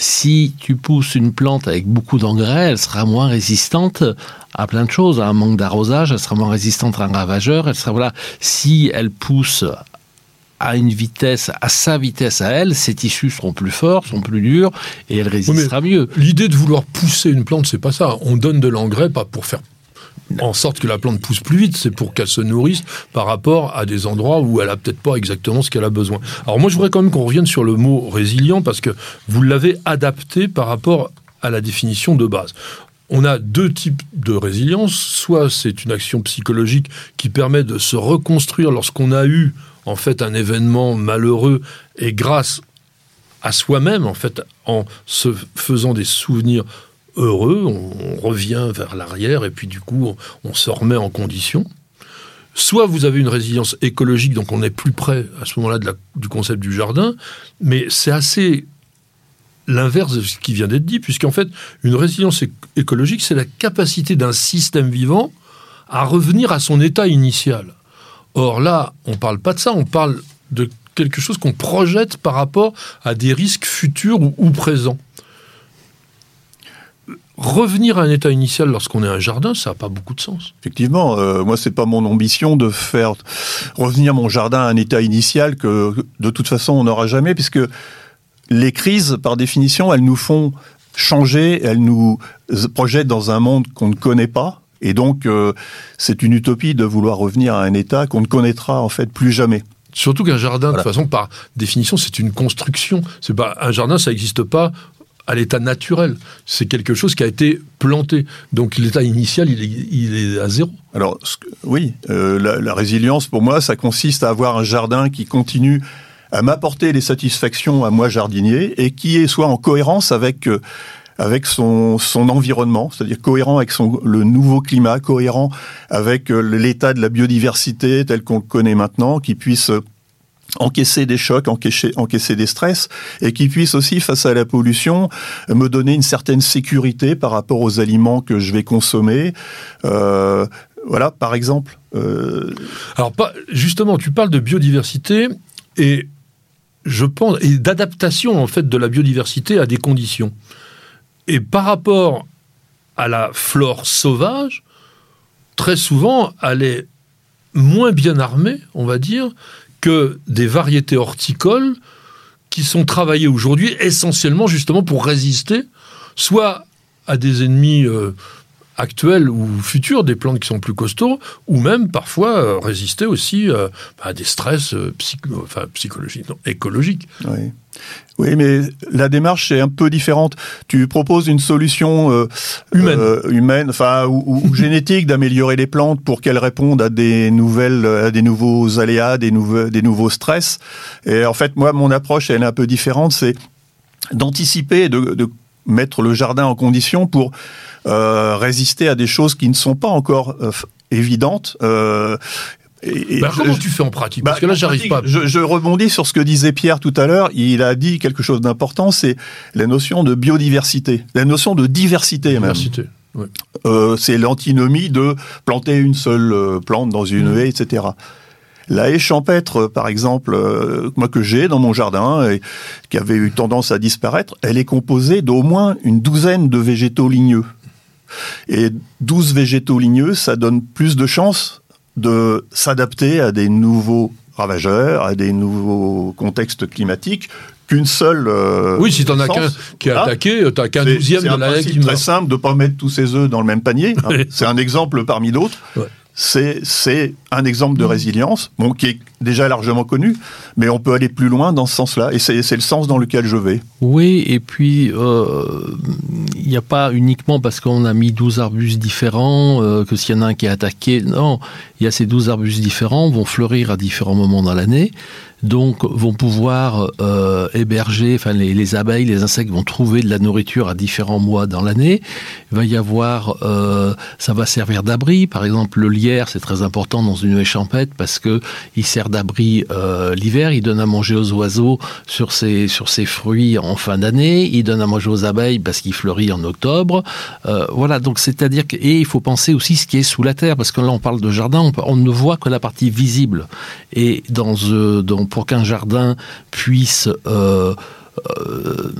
[SPEAKER 4] Si tu pousses une plante avec beaucoup d'engrais, elle sera moins résistante à plein de choses, à un manque d'arrosage, elle sera moins résistante à un ravageur, elle sera voilà. Si elle pousse à une vitesse, à sa vitesse à elle, ses tissus seront plus forts, sont plus durs, et elle résistera mieux.
[SPEAKER 3] L'idée de vouloir pousser une plante, c'est pas ça. On donne de l'engrais pas pour faire en sorte que la plante pousse plus vite, c'est pour qu'elle se nourrisse par rapport à des endroits où elle a peut-être pas exactement ce qu'elle a besoin. Alors moi, je voudrais quand même qu'on revienne sur le mot résilient parce que vous l'avez adapté par rapport à la définition de base. On a deux types de résilience. Soit c'est une action psychologique qui permet de se reconstruire lorsqu'on a eu en fait un événement malheureux et grâce à soi-même, en fait, en se faisant des souvenirs heureux, on, revient vers l'arrière et puis du coup, on, se remet en condition. Soit vous avez une résilience écologique, donc on est plus près à ce moment-là du concept du jardin, mais c'est assez l'inverse de ce qui vient d'être dit, puisqu'en fait, une résilience écologique, c'est la capacité d'un système vivant à revenir à son état initial. Or là, on ne parle pas de ça, on parle de quelque chose qu'on projette par rapport à des risques futurs ou présents revenir à un état initial lorsqu'on est un jardin, ça n'a pas beaucoup de sens.
[SPEAKER 5] Effectivement, euh, moi c'est pas mon ambition de faire revenir mon jardin à un état initial que de toute façon on n'aura jamais, puisque les crises, par définition, elles nous font changer, elles nous projettent dans un monde qu'on ne connaît pas, et donc euh, c'est une utopie de vouloir revenir à un état qu'on ne connaîtra en fait plus jamais.
[SPEAKER 3] Surtout qu'un jardin, de toute façon, par définition, c'est une construction. C'est pas un jardin, ça n'existe pas à l'état naturel. C'est quelque chose qui a été planté. Donc l'état initial, il est, à zéro.
[SPEAKER 5] Alors oui, euh, la, résilience, pour moi, ça consiste à avoir un jardin qui continue à m'apporter les satisfactions à moi jardinier et qui soit en cohérence avec euh, avec son, son environnement, c'est-à-dire cohérent avec son, le nouveau climat, cohérent avec euh, l'état de la biodiversité tel qu'on le connaît maintenant, qui puisse encaisser des chocs, encaisser, des stress, et qui puisse aussi, face à la pollution, me donner une certaine sécurité par rapport aux aliments que je vais consommer. Euh, voilà, par exemple.
[SPEAKER 3] Euh... Alors, justement, tu parles de biodiversité et je pense et d'adaptation en fait de la biodiversité à des conditions. Et par rapport à la flore sauvage, très souvent, elle est moins bien armée, on va dire, que des variétés horticoles qui sont travaillées aujourd'hui essentiellement justement pour résister soit à des ennemis euh, actuels ou futurs, des plantes qui sont plus costauds, ou même parfois euh, résister aussi euh, à des stress enfin, psychologiques, non, écologiques.
[SPEAKER 5] Oui. Oui, mais la démarche est un peu différente. Tu proposes une solution euh,
[SPEAKER 3] humaine,
[SPEAKER 5] euh, humaine, enfin ou, *laughs* génétique d'améliorer les plantes pour qu'elles répondent à des nouvelles, à des nouveaux aléas, des nouveaux, des nouveaux stress. Et en fait, moi, mon approche, elle est un peu différente. C'est d'anticiper, de, de mettre le jardin en condition pour euh, résister à des choses qui ne sont pas encore euh, évidentes. Euh,
[SPEAKER 3] et, bah, comment tu fais en pratique? Parce bah, que là, j'arrive pas.
[SPEAKER 5] Je, je, rebondis sur ce que disait Pierre tout à l'heure. Il a dit quelque chose d'important, c'est la notion de biodiversité, la notion de diversité,
[SPEAKER 3] diversité
[SPEAKER 5] même. Ouais. C'est l'antinomie de planter une seule plante dans une mmh. haie, etc. La haie champêtre, par exemple, euh, moi que j'ai dans mon jardin et qui avait eu tendance à disparaître, elle est composée d'au moins une douzaine de végétaux ligneux. Et 12 végétaux ligneux, ça donne plus de chances de s'adapter à des nouveaux ravageurs, à des nouveaux contextes climatiques qu'une seule. Euh,
[SPEAKER 3] oui, si t'en as qu'un qui est attaqué, euh, t'as qu'un douzième de la
[SPEAKER 5] C'est très simple de pas mettre tous ses œufs dans le même panier. Hein. *laughs* c'est un exemple parmi d'autres. Ouais c'est un exemple de mmh. résilience, bon, qui est déjà largement connu, mais on peut aller plus loin dans ce sens-là, et c'est le sens dans lequel je vais.
[SPEAKER 4] Oui, et puis euh, il n'y a pas uniquement parce qu'on a mis 12 arbustes différents euh, que s'il y en a un qui est attaqué, non, il y a ces 12 arbustes différents, vont fleurir à différents moments dans l'année, donc vont pouvoir euh, héberger, enfin les, les, abeilles, les insectes vont trouver de la nourriture à différents mois dans l'année. Il va y avoir, euh, ça va servir d'abri. Par exemple, le lierre, c'est très important dans une haie champêtre parce que il sert d'abri euh, l'hiver. Il donne à manger aux oiseaux sur ses sur ses fruits en fin d'année. Il donne à manger aux abeilles parce qu'il fleurit en octobre. Euh, voilà. Donc c'est-à-dire que et il faut penser aussi ce qui est sous la terre parce que là on parle de jardin, on, ne voit que la partie visible. Et dans euh, dans pour qu'un jardin puisse euh, euh,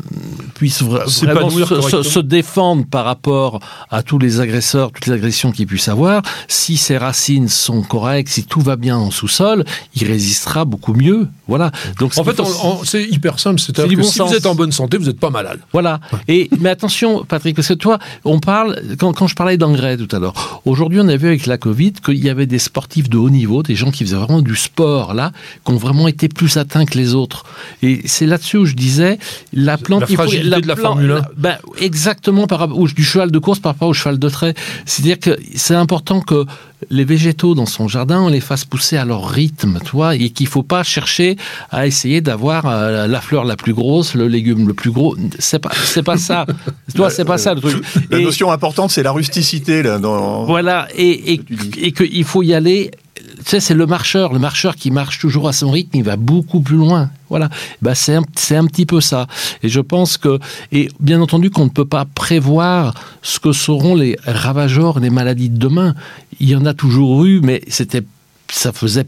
[SPEAKER 4] puisse vraiment se, se, défendre par rapport à tous les agresseurs, toutes les agressions qu'il puisse avoir, si ses racines sont correctes, si tout va bien en sous-sol, il résistera beaucoup mieux. Voilà.
[SPEAKER 3] Donc en fait, c'est hyper simple. C'est-à-dire que si vous êtes en bonne santé, vous n'êtes pas malade.
[SPEAKER 4] Voilà. Et mais attention, Patrick, parce que toi, on parle quand, quand je parlais d'engrais tout à l'heure. Aujourd'hui, on a vu avec la Covid qu'il y avait des sportifs de haut niveau, des gens qui faisaient vraiment du sport là, qui ont vraiment été plus atteints que les autres. Et c'est là-dessus où je disais la plante,
[SPEAKER 3] la fragilité il faut, la de la Formule 1.
[SPEAKER 4] Ben, exactement par rapport du cheval de course par rapport au cheval de trait. C'est-à-dire que c'est important que les végétaux dans son jardin, on les fasse pousser à leur rythme, toi, et qu'il faut pas chercher à essayer d'avoir euh, la fleur la plus grosse, le légume le plus gros. C'est pas, c'est pas ça. *laughs* toi, c'est pas ça le truc.
[SPEAKER 5] La notion importante, c'est la rusticité là. Dans...
[SPEAKER 4] Voilà, et, et, et qu'il faut y aller tu sais, c'est le marcheur, le marcheur qui marche toujours à son rythme, il va beaucoup plus loin. Voilà, bah c'est un, un, petit peu ça. Et je pense que, et bien entendu qu'on ne peut pas prévoir ce que seront les ravageurs, les maladies de demain. Il y en a toujours eu, mais c'était, ça faisait,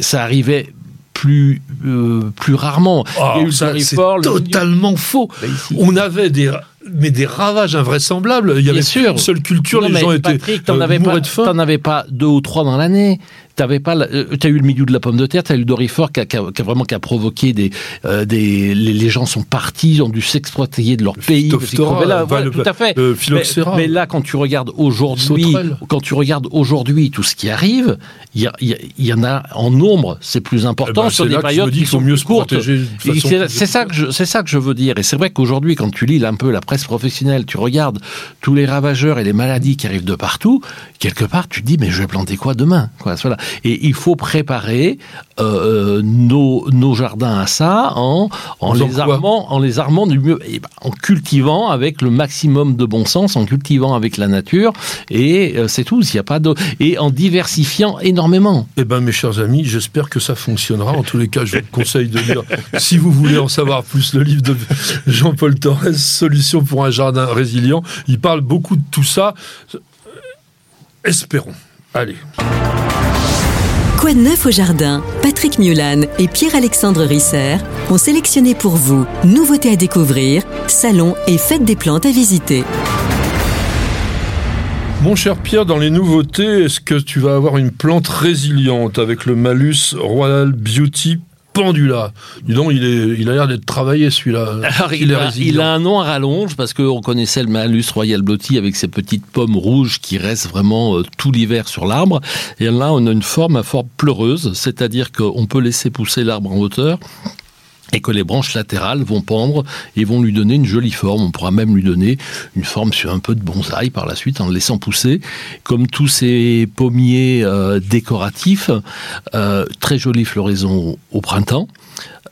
[SPEAKER 4] ça arrivait plus, euh, plus rarement.
[SPEAKER 3] Oh, c'est totalement faux. Bah, On avait des mais des ravages invraisemblables. Il y avait sûr. une seule culture, les gens étaient
[SPEAKER 4] t'en avais pas, de faim. T'en avais pas deux ou trois dans l'année. T'avais pas, euh, t'as eu le milieu de la pomme de terre, t'as eu le dorifort qui a, qui, a, qui a, vraiment qui a provoqué des, euh, des, les, les, gens sont partis, ont dû s'exploiter de leur le pays.
[SPEAKER 3] Là,
[SPEAKER 4] voilà, tout à fait.
[SPEAKER 3] Mais,
[SPEAKER 4] mais, là, quand tu regardes aujourd'hui, quand tu regardes aujourd'hui tout ce qui arrive, il y, y, y, en a en nombre, c'est plus important eh ben, sur des périodes qui sont mieux courtes. C'est ça que je, c'est ça que je veux dire. Et c'est vrai qu'aujourd'hui, quand tu lis un peu la presse professionnelle, tu regardes tous les ravageurs et les maladies qui arrivent de partout, quelque part, tu te dis, mais je vais planter quoi demain? Quoi, voilà. Et il faut préparer euh, nos, nos, jardins à ça en, en, les, armant, en les armant du mieux, et ben, en cultivant avec le maximum de bon sens, en cultivant avec la nature, et euh, c'est tout. S'il y a pas de et en diversifiant énormément.
[SPEAKER 3] Eh ben, mes chers amis, j'espère que ça fonctionnera. En tous les cas, je vous conseille de lire, *laughs* si vous voulez en savoir plus, le livre de Jean-Paul Torres, Solutions pour un jardin résilient. Il parle beaucoup de tout ça. Espérons. Allez.
[SPEAKER 2] Quoi de neuf au jardin? Patrick Mulan et Pierre-Alexandre Risser ont sélectionné pour vous nouveautés à découvrir, salons et fêtes des plantes à visiter.
[SPEAKER 3] Mon cher Pierre, dans les nouveautés, est-ce que tu vas avoir une plante résiliente avec le Malus Royal Beauty Pendula. Dis donc, il, est, il a l'air d'être travaillé celui-là.
[SPEAKER 4] il, a, il, a, un nom à rallonge parce qu'on connaissait le Malus Royal Beauty avec ses petites pommes rouges qui restent vraiment euh, tout l'hiver sur l'arbre. Et là, on a une forme à forme pleureuse, c'est-à-dire qu'on peut laisser pousser l'arbre en hauteur et que les branches latérales vont pendre et vont lui donner une jolie forme. On pourra même lui donner une forme sur un peu de bonsaï par la suite en le laissant pousser. Comme tous ces pommiers euh, décoratifs, euh, très jolie floraison au, printemps.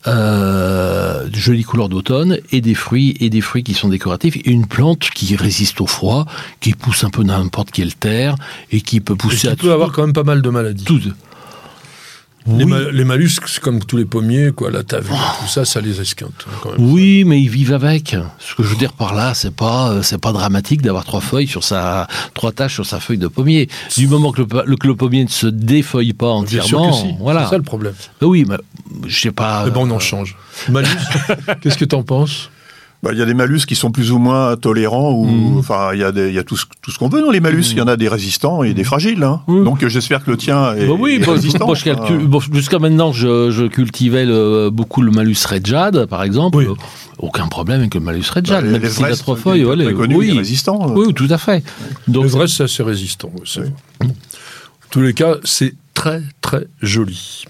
[SPEAKER 4] Euh, jolies couleurs d'automne et des fruits et des fruits qui sont décoratifs et une plante qui résiste au froid, qui pousse un peu n'importe quelle terre et qui peut pousser.
[SPEAKER 3] Et qui peut avoir quand même pas mal de maladies.
[SPEAKER 4] Tout,
[SPEAKER 3] les, malus, c'est comme tous les pommiers, quoi, la tave, tout ça, ça les esquinte.
[SPEAKER 4] Hein, oui, mais ils vivent avec. Ce que je veux dire par là, c'est pas, euh, c'est pas dramatique d'avoir trois feuilles sur sa, trois taches sur sa feuille de pommier. Du moment que le, le, pommier ne se défeuille pas entièrement,
[SPEAKER 3] sûr voilà. C'est ça le problème.
[SPEAKER 4] Euh, oui, mais je sais pas.
[SPEAKER 3] Mais bon, on en euh, change. Malus, *laughs* qu'est-ce que t'en penses?
[SPEAKER 5] Bah, il y a des malus qui sont plus ou moins tolérants, ou mmh. enfin il y a, des, il y a tout ce, tout ce qu'on veut dans les malus. Mmh. Il y en a des résistants et des fragiles. Hein. Mmh. Donc j'espère que le tien est, bah oui, bah, résistant. Moi,
[SPEAKER 4] jusqu'à maintenant, je, je cultivais le, beaucoup le malus red jade, par exemple. Oui. Aucun problème avec le malus red jade, bah, même s'il a trois feuilles.
[SPEAKER 5] Ouais, connu, oui,
[SPEAKER 4] résistant. Oui, tout à fait.
[SPEAKER 3] Donc, le vrai, c'est assez résistant. En tous les cas, c'est très très joli.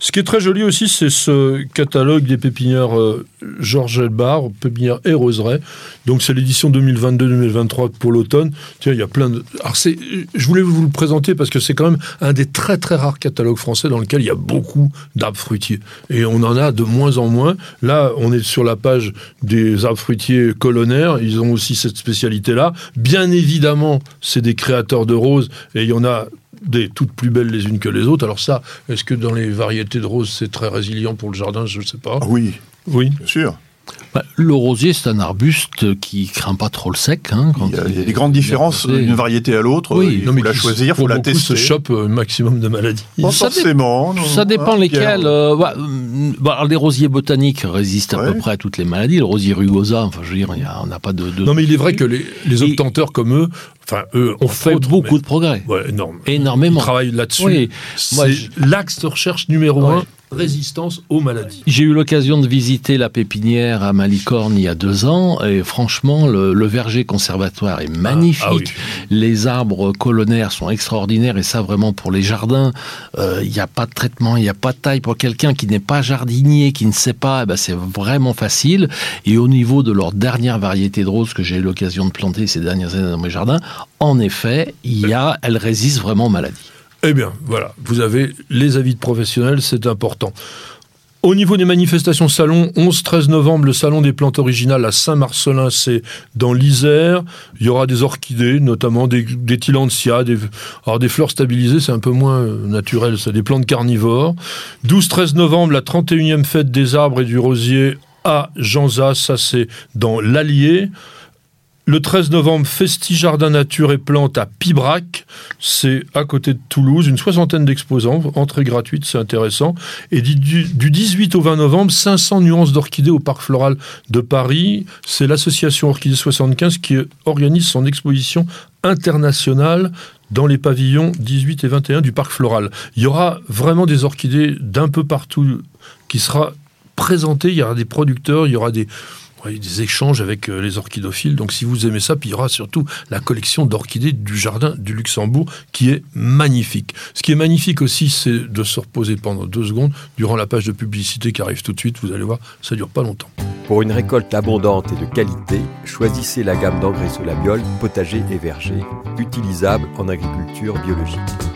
[SPEAKER 3] Ce qui est très joli aussi, c'est ce catalogue des pépinières euh, Georges Elbar, pépinières et roseraie. Donc c'est l'édition 2022-2023 pour l'automne. Tiens, il y a plein de. Alors je voulais vous le présenter parce que c'est quand même un des très très rares catalogues français dans lequel il y a beaucoup d'arbres fruitiers. Et on en a de moins en moins. Là, on est sur la page des arbres fruitiers colonnaires. Ils ont aussi cette spécialité-là. Bien évidemment, c'est des créateurs de roses et il y en a des toutes plus belles les unes que les autres. Alors ça, est-ce que dans les variétés de roses, c'est très résilient pour le jardin? Je ne sais pas.
[SPEAKER 5] Oui,
[SPEAKER 3] oui,
[SPEAKER 5] bien sûr.
[SPEAKER 4] Bah, le rosier, c'est un arbuste qui craint pas trop le sec. Hein,
[SPEAKER 5] il, y a, des grandes différences d'une variété à l'autre. Oui, il faut la choisir, il faut la tester.
[SPEAKER 3] se chope un maximum de maladies.
[SPEAKER 5] Pas ça forcément.
[SPEAKER 4] ça dépend lesquels. Euh, bah, les rosiers botaniques résistent à peu près à toutes les maladies. Le rosier rugosa, enfin, je veux dire, on n'a pas de,
[SPEAKER 3] Non, mais il est vrai que les, les obtenteurs comme eux, enfin, eux,
[SPEAKER 4] ont fait beaucoup de progrès.
[SPEAKER 3] Ouais, énorme.
[SPEAKER 4] Énormément.
[SPEAKER 3] Ils travaillent là-dessus. C'est l'axe de recherche numéro un résistance aux maladies.
[SPEAKER 4] J'ai eu l'occasion de visiter la pépinière à Malicorne il y a deux ans et franchement le, verger conservatoire est magnifique. Ah, ah les arbres colonnaires sont extraordinaires et ça vraiment pour les jardins, euh, il n'y a pas de traitement, il n'y a pas de taille pour quelqu'un qui n'est pas jardinier, qui ne sait pas, eh ben c'est vraiment facile. Et au niveau de leur dernière variété de roses que j'ai eu l'occasion de planter ces dernières années dans mes jardins, en effet, il y a, elles résistent vraiment aux maladies.
[SPEAKER 3] Eh bien, voilà, vous avez les avis de professionnels, c'est important. Au niveau des manifestations salon, 11-13 novembre, le salon des plantes originales à Saint-Marcelin, c'est dans l'Isère. Il y aura des orchidées, notamment des, des des, alors des fleurs stabilisées, c'est un peu moins euh, naturel, c'est des plantes carnivores. 12-13 novembre, la 31e fête des arbres et du rosier à Janzas, ça c'est dans l'Allier. Le 13 novembre, Festi Jardin Nature et Plantes à Pibrac. C'est à côté de Toulouse. Une soixantaine d'exposants. Entrée gratuite, c'est intéressant. Et du, 18 au 20 novembre, 500 nuances d'orchidées au Parc Floral de Paris. C'est l'association Orchidée 75 qui organise son exposition internationale dans les pavillons 18 et 21 du Parc Floral. Il y aura vraiment des orchidées d'un peu partout qui sera présentées. Il y aura des producteurs, il y aura des des échanges avec euh, les orchidophiles. Donc si vous aimez ça, puis il y aura surtout la collection d'orchidées du jardin du Luxembourg qui est magnifique. Ce qui est magnifique aussi, c'est de se reposer pendant deux secondes durant la page de publicité qui arrive tout de suite. Vous allez voir, ça dure pas longtemps.
[SPEAKER 1] Pour une récolte abondante et de qualité, choisissez la gamme d'engrais Solabiol, potager et verger, utilisable en agriculture biologique.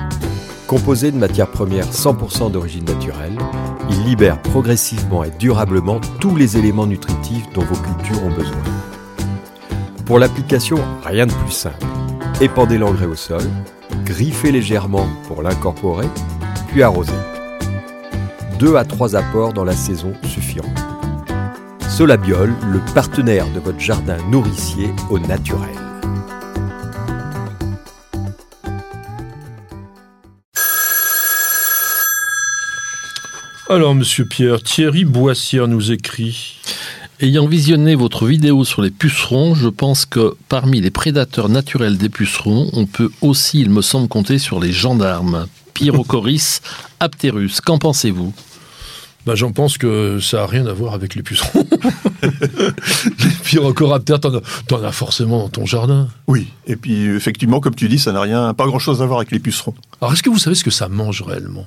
[SPEAKER 1] Composé de matières premières 100% d'origine naturelle, il libère progressivement et durablement tous les éléments nutritifs dont vos cultures ont besoin. Pour l'application, rien de plus simple. Épandez l'engrais au sol, griffez légèrement pour l'incorporer, puis arrosez. Deux à trois apports dans la saison suffiront. Solabiol, le partenaire de votre jardin nourricier au naturel.
[SPEAKER 3] Alors, monsieur Pierre, Thierry Boissière nous écrit.
[SPEAKER 4] Ayant visionné votre vidéo sur les pucerons, je pense que parmi les prédateurs naturels des pucerons, on peut aussi, il me semble, compter sur les gendarmes. Pyrocoris *laughs* apterus. Qu'en pensez-vous?
[SPEAKER 3] Ben, J'en pense que ça n'a rien à voir avec les pucerons. *laughs* les pyrocoraptères, t'en as, en as forcément dans ton jardin.
[SPEAKER 5] Oui, et puis effectivement, comme tu dis, ça n'a rien, pas grand-chose à voir avec les pucerons.
[SPEAKER 3] Alors, est-ce que vous savez ce que ça mange réellement?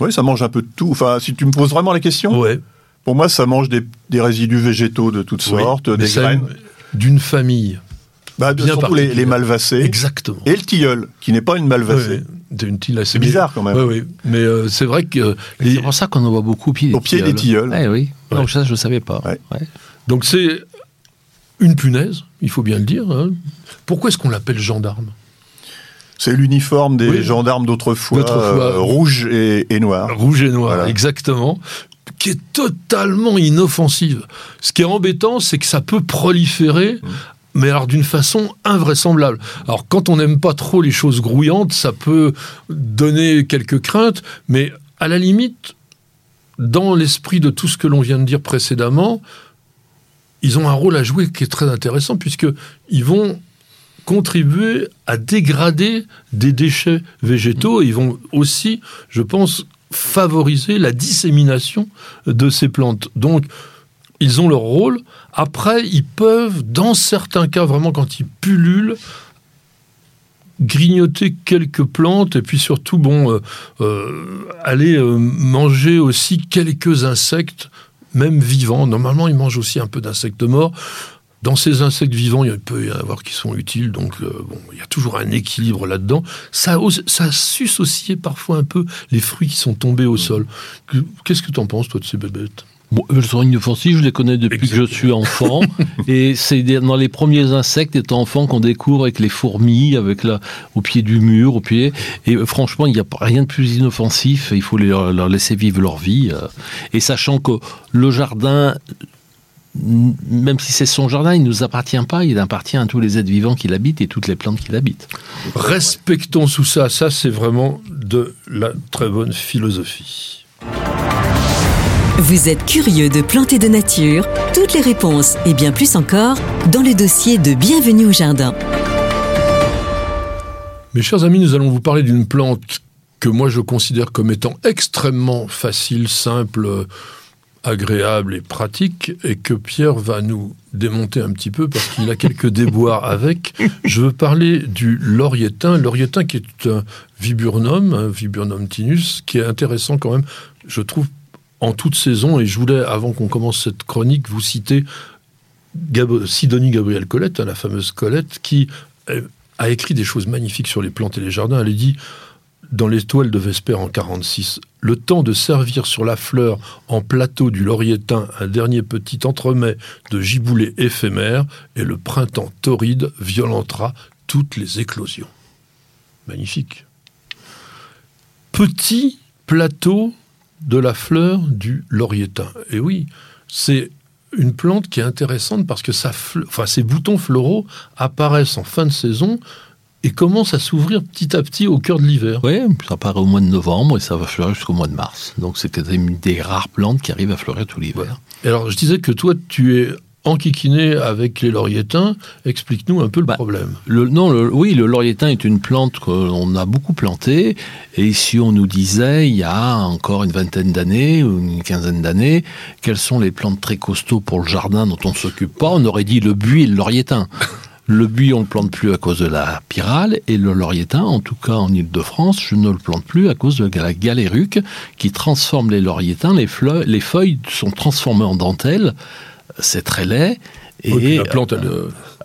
[SPEAKER 5] Oui, ça mange un peu de tout. Enfin, si tu me poses vraiment la question.
[SPEAKER 3] Ouais.
[SPEAKER 5] Pour moi, ça mange des, résidus végétaux de toutes sortes, des graines.
[SPEAKER 3] D'une famille.
[SPEAKER 5] Bah, Bien surtout les, les, malvacées.
[SPEAKER 3] Exactement.
[SPEAKER 5] Et le tilleul, qui n'est pas une malvacée.
[SPEAKER 3] c'est
[SPEAKER 5] bizarre quand même.
[SPEAKER 3] Oui, oui. Mais euh, c'est vrai que.
[SPEAKER 4] C'est pour ça qu'on en voit beaucoup au pied des
[SPEAKER 5] Au pied des tilleuls.
[SPEAKER 4] Eh oui. Donc ça, je ne savais pas.
[SPEAKER 3] Donc c'est une punaise, il faut bien le dire. Hein. Pourquoi est-ce qu'on l'appelle gendarme?
[SPEAKER 5] C'est l'uniforme des gendarmes d'autrefois, euh, rouge et, noir.
[SPEAKER 3] Rouge et noir, exactement qui est totalement inoffensive. Ce qui est embêtant, c'est que ça peut proliférer mmh mais alors d'une façon invraisemblable. Alors quand on n'aime pas trop les choses grouillantes, ça peut donner quelques craintes, mais à la limite, dans l'esprit de tout ce que l'on vient de dire précédemment, ils ont un rôle à jouer qui est très intéressant, puisqu'ils vont contribuer à dégrader des déchets végétaux, ils vont aussi, je pense, favoriser la dissémination de ces plantes. Donc, ils ont leur rôle. Après, ils peuvent, dans certains cas, vraiment quand ils pullulent, grignoter quelques plantes et puis surtout, bon, euh, euh, aller euh, manger aussi quelques insectes, même vivants. Normalement, ils mangent aussi un peu d'insectes morts. Dans ces insectes vivants, il peut y en avoir qui sont utiles, donc bon, il y a toujours un équilibre là-dedans. Ça, ça suce aussi parfois un peu les fruits qui sont tombés au sol. Qu'est-ce que tu en penses, toi, de ces bébêtes?
[SPEAKER 4] Bon, le sont offensive, je les connais depuis que je suis enfant. *laughs* et c'est dans les premiers insectes étant enfant qu'on découvre avec les fourmis, avec la, au pied du mur, au pied. Et euh, franchement, il n'y a rien de plus inoffensif. Il faut leur, leur laisser vivre leur vie. Euh. et sachant que le jardin, même si c'est son jardin, il ne nous appartient pas, il appartient à tous les êtres vivants qui l'habitent et toutes les plantes qui l'habitent.
[SPEAKER 3] Respectons tout ça, ça c'est vraiment de la très bonne philosophie.
[SPEAKER 2] Vous êtes curieux de planter de nature? Toutes les réponses et bien plus encore dans le dossier de Bienvenue au Jardin.
[SPEAKER 3] Mes chers amis, nous allons vous parler d'une plante que moi je considère comme étant extrêmement facile, simple, agréable et pratique, et que Pierre va nous démonter un petit peu parce qu'il a quelques *laughs* déboires avec. Je veux parler du lauriétain, lauriétain qui est un viburnum, un viburnum tinus, qui est intéressant quand même, je trouve, en toute saison, et je voulais, avant qu'on commence cette chronique, vous citer Sidonie Gabrielle Colette, hein, la fameuse Colette, qui euh, a écrit des choses magnifiques sur les plantes et les jardins. Elle dit, dans l'étoile de Vesper en 46, le temps de servir sur la fleur en plateau du lauriétain un dernier petit entremets de giboulée éphémère, et le printemps torride violentera toutes les éclosions. Magnifique. Petit plateau de la fleur du lauriétain. Et oui, c'est une plante qui est intéressante parce que ses boutons floraux apparaissent en fin de saison et commencent à s'ouvrir petit à petit au cœur de l'hiver.
[SPEAKER 4] Oui, ça apparaît au mois de novembre et ça va fleurir jusqu'au mois de mars. Donc c'est une des rares plantes qui arrivent à fleurir tout l'hiver.
[SPEAKER 3] Alors je disais que toi, tu es enquiquiné avec les lauriétains. Explique-nous un peu le bah, problème.
[SPEAKER 4] Le, non, oui, le lauriétain est une plante qu'on a beaucoup plantée. Et si on nous disait, il y a encore une vingtaine d'années ou une quinzaine d'années, quelles sont les plantes très costauds pour le jardin dont on ne s'occupe pas, on aurait dit le buis et le lauriétain. *laughs* Le buis, on ne le plante plus à cause de la pyrale, et le lauriétain, en tout cas en Ile-de-France, je ne le plante plus à cause de la galéruque qui transforme les lauriétains. Les, feuilles sont transformées en dentelle c'est très laid.
[SPEAKER 3] Et la plante, elle,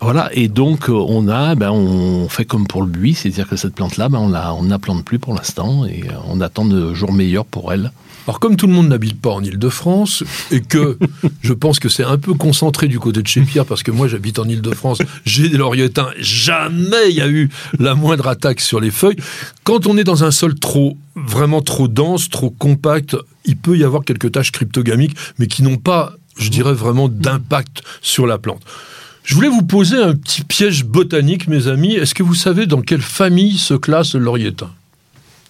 [SPEAKER 4] Voilà, et donc on a, ben, on fait comme pour le buis, c'est-à-dire que cette plante-là, ben, on la, on la plante plus pour l'instant et on attend de jours meilleurs pour elle.
[SPEAKER 3] Alors comme tout le monde n'habite pas en Ile-de-France et que je pense que c'est un peu concentré du côté de chez Pierre parce que moi j'habite en Ile-de-France, j'ai des laurietins, jamais il y a eu la moindre attaque sur les feuilles. Quand on est dans un sol trop vraiment trop dense, trop compact, il peut y avoir quelques taches cryptogamiques mais qui n'ont pas, je dirais vraiment d'impact sur la plante. Je voulais vous poser un petit piège botanique, mes amis. Est-ce que vous savez dans quelle famille se classe le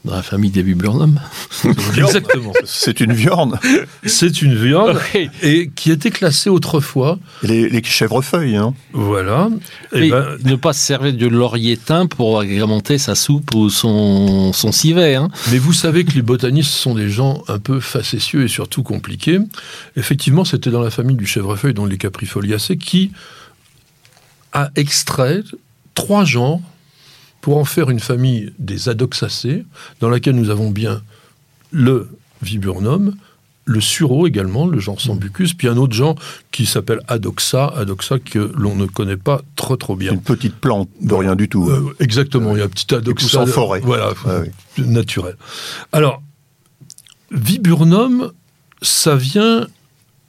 [SPEAKER 4] dans la famille des viburnums. *laughs*
[SPEAKER 3] Exactement.
[SPEAKER 5] C'est une viande.
[SPEAKER 3] C'est une viande et qui était classée autrefois.
[SPEAKER 5] Les, les chèvrefeuilles. Hein.
[SPEAKER 3] Voilà.
[SPEAKER 4] Et ben, ne pas se servir de laurier-thym pour agrémenter sa soupe ou son, son civet. Hein.
[SPEAKER 3] Mais vous savez que les botanistes sont des gens un peu facétieux et surtout compliqués. Effectivement, c'était dans la famille du chèvrefeuille, dont les caprifoliacées, qui a extrait trois genres pour en faire une famille des adoxacées, dans laquelle nous avons bien le viburnum, le sureau également, le genre sambucus, puis un autre genre qui s'appelle Adoxa, Adoxa que l'on ne connaît pas trop trop bien.
[SPEAKER 5] Une petite plante de rien du tout.
[SPEAKER 3] Euh, exactement, il y a un petit Adoxa.
[SPEAKER 5] en forêt.
[SPEAKER 3] Voilà, ah naturel. Alors, viburnum, ça vient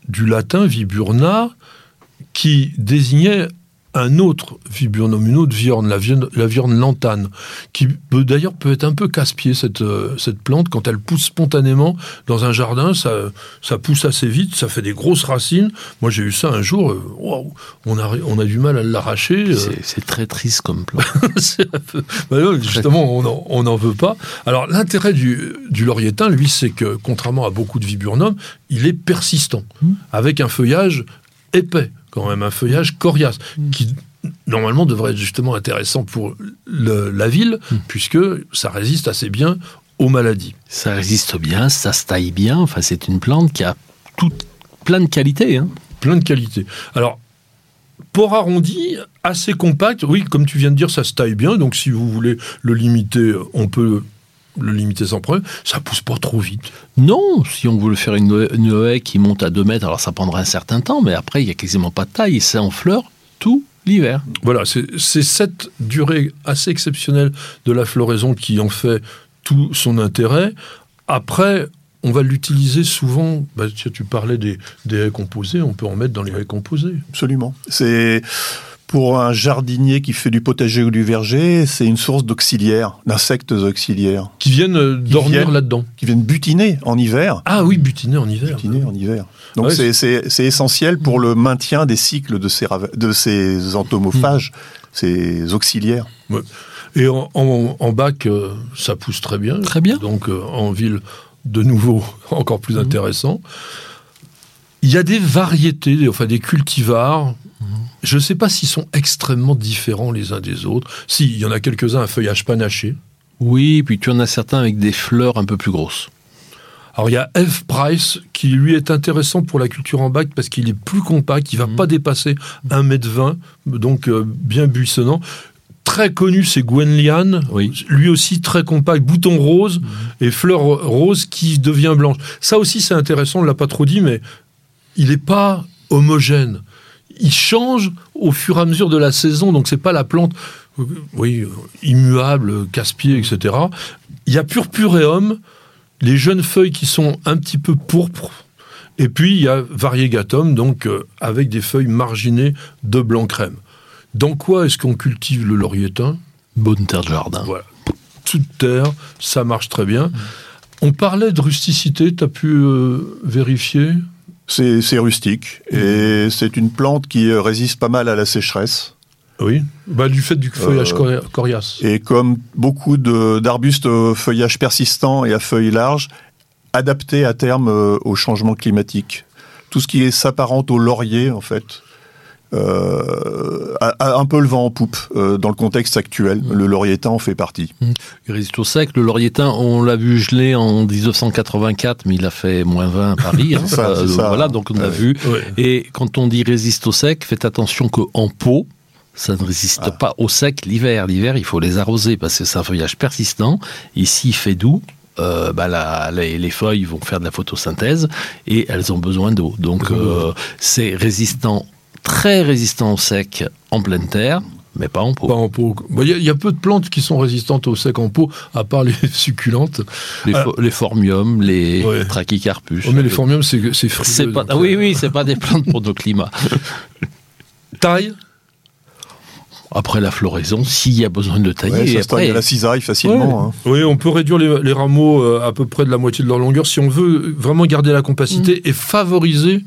[SPEAKER 3] du latin viburna, qui désignait un autre viburnum, une autre viorne, la viorne, la viorne lantane, qui peut d'ailleurs peut être un peu casse-pied cette, euh, cette plante quand elle pousse spontanément dans un jardin, ça, ça pousse assez vite, ça fait des grosses racines. Moi j'ai eu ça un jour, euh, on a on a du mal à l'arracher.
[SPEAKER 4] Euh. C'est très triste comme plante. *laughs*
[SPEAKER 3] Bah justement on n'en veut pas. Alors l'intérêt du, du lauriétain, lui, c'est que contrairement à beaucoup de viburnums, il est persistant, mmh. avec un feuillage épais quand même un feuillage coriace, qui normalement devrait être justement intéressant pour la ville, mm. puisque ça résiste assez bien aux maladies.
[SPEAKER 4] Ça résiste bien, ça se taille bien, enfin c'est une plante qui a tout, plein de qualités. Hein.
[SPEAKER 3] Plein de qualités. Alors, port arrondi, assez compact, oui, comme tu viens de dire, ça se taille bien, donc si vous voulez le limiter, on peut le limiter sans problème, ça pousse pas trop vite.
[SPEAKER 4] Non, si on voulait faire une, haie qui monte à 2 mètres, alors ça prendra un certain temps, mais après, il n'y a quasiment pas de taille, c'est en fleurs tout l'hiver.
[SPEAKER 3] Voilà, c'est cette durée assez exceptionnelle de la floraison qui en fait tout son intérêt. Après, on va l'utiliser souvent. Bah, tu parlais des, des haies composées, on peut en mettre dans les haies composées.
[SPEAKER 5] Absolument. C'est pour un jardinier qui fait du potager ou du verger, c'est une source d'auxiliaires, d'insectes auxiliaires.
[SPEAKER 3] Qui viennent euh, dormir là-dedans.
[SPEAKER 5] Qui viennent butiner en hiver.
[SPEAKER 3] Ah oui, butiner en hiver.
[SPEAKER 5] Butiner en hiver. Donc c'est essentiel pour le maintien des cycles de ces, de ces entomophages, hmm. ces auxiliaires.
[SPEAKER 3] Et en, bac, euh, ça pousse très bien.
[SPEAKER 4] Très bien.
[SPEAKER 3] Donc euh, en ville, de nouveau, *laughs* encore plus hmm. intéressant. Il y a des variétés, enfin des cultivars je ne sais pas s'ils sont extrêmement différents les uns des autres. Si, il y en a quelques-uns à feuillage panaché.
[SPEAKER 4] Oui, puis tu en as certains avec des fleurs un peu plus grosses.
[SPEAKER 3] Alors il y a F. Price qui lui est intéressant pour la culture en bac parce qu'il est plus compact, il va mhm. pas dépasser 1m20, donc euh, bien buissonnant. Très connu, c'est Gwen Lian, lui aussi très compact, bouton rose mhm. et fleur rose qui devient blanche. Ça aussi c'est intéressant, on l'a pas trop dit, mais il n'est pas homogène il change au fur et à mesure de la saison. Donc c'est pas la plante, euh, oui, euh, immuable, casse-pied, etc. Il y a purpureum, les jeunes feuilles qui sont un petit peu pourpres. Et puis il y a variegatum, donc euh, avec des feuilles marginées de blanc crème. Dans quoi est-ce qu'on cultive le lauriétain
[SPEAKER 4] Bonne terre de jardin.
[SPEAKER 3] Voilà. Toute terre, ça marche très bien. On parlait de rusticité, tu as pu vérifier?
[SPEAKER 5] C'est rustique et c'est une plante qui résiste pas mal à la sécheresse.
[SPEAKER 3] Oui, bah, du fait du feuillage euh, coriace.
[SPEAKER 5] Et comme beaucoup d'arbustes feuillage persistant et à feuilles larges, adaptés à terme euh, au changement climatique. Tout ce qui s'apparente au laurier, en fait, euh, a, un peu le vent en poupe euh, dans le contexte actuel. Mmh. Le lauriétain en fait partie.
[SPEAKER 4] Mmh. Il résiste au sec. Le lauriétain, on l'a vu geler en 1984, mais il a fait moins 20 à Paris. Hein. *laughs* Euh, voilà, donc on a vu. Et quand on dit résiste au sec, faites attention qu'en pot, ça ne résiste ah. pas au sec l'hiver. L'hiver, il faut les arroser parce que c'est un feuillage persistant. Ici, il fait doux. bah les, feuilles vont faire de la photosynthèse et elles ont besoin d'eau. Donc c'est résistant très résistant au sec en pleine terre, mais pas en pot.
[SPEAKER 3] Pas en pot. Il y, a peu de plantes qui sont résistantes au sec en pot, à part les *laughs* succulentes.
[SPEAKER 4] Les, les formiums, les trachycarpus.
[SPEAKER 3] Oh, mais les formiums, c'est frileux.
[SPEAKER 4] Pas, oui, oui, c'est *laughs* pas des plantes pour nos climats.
[SPEAKER 3] Taille?
[SPEAKER 4] Après la floraison, s'il y a besoin de tailler.
[SPEAKER 5] ça après... la cisaille facilement. Hein.
[SPEAKER 3] Oui, on peut réduire les, rameaux euh, à peu près de la moitié de leur longueur si on veut vraiment garder la compacité mm. et favoriser.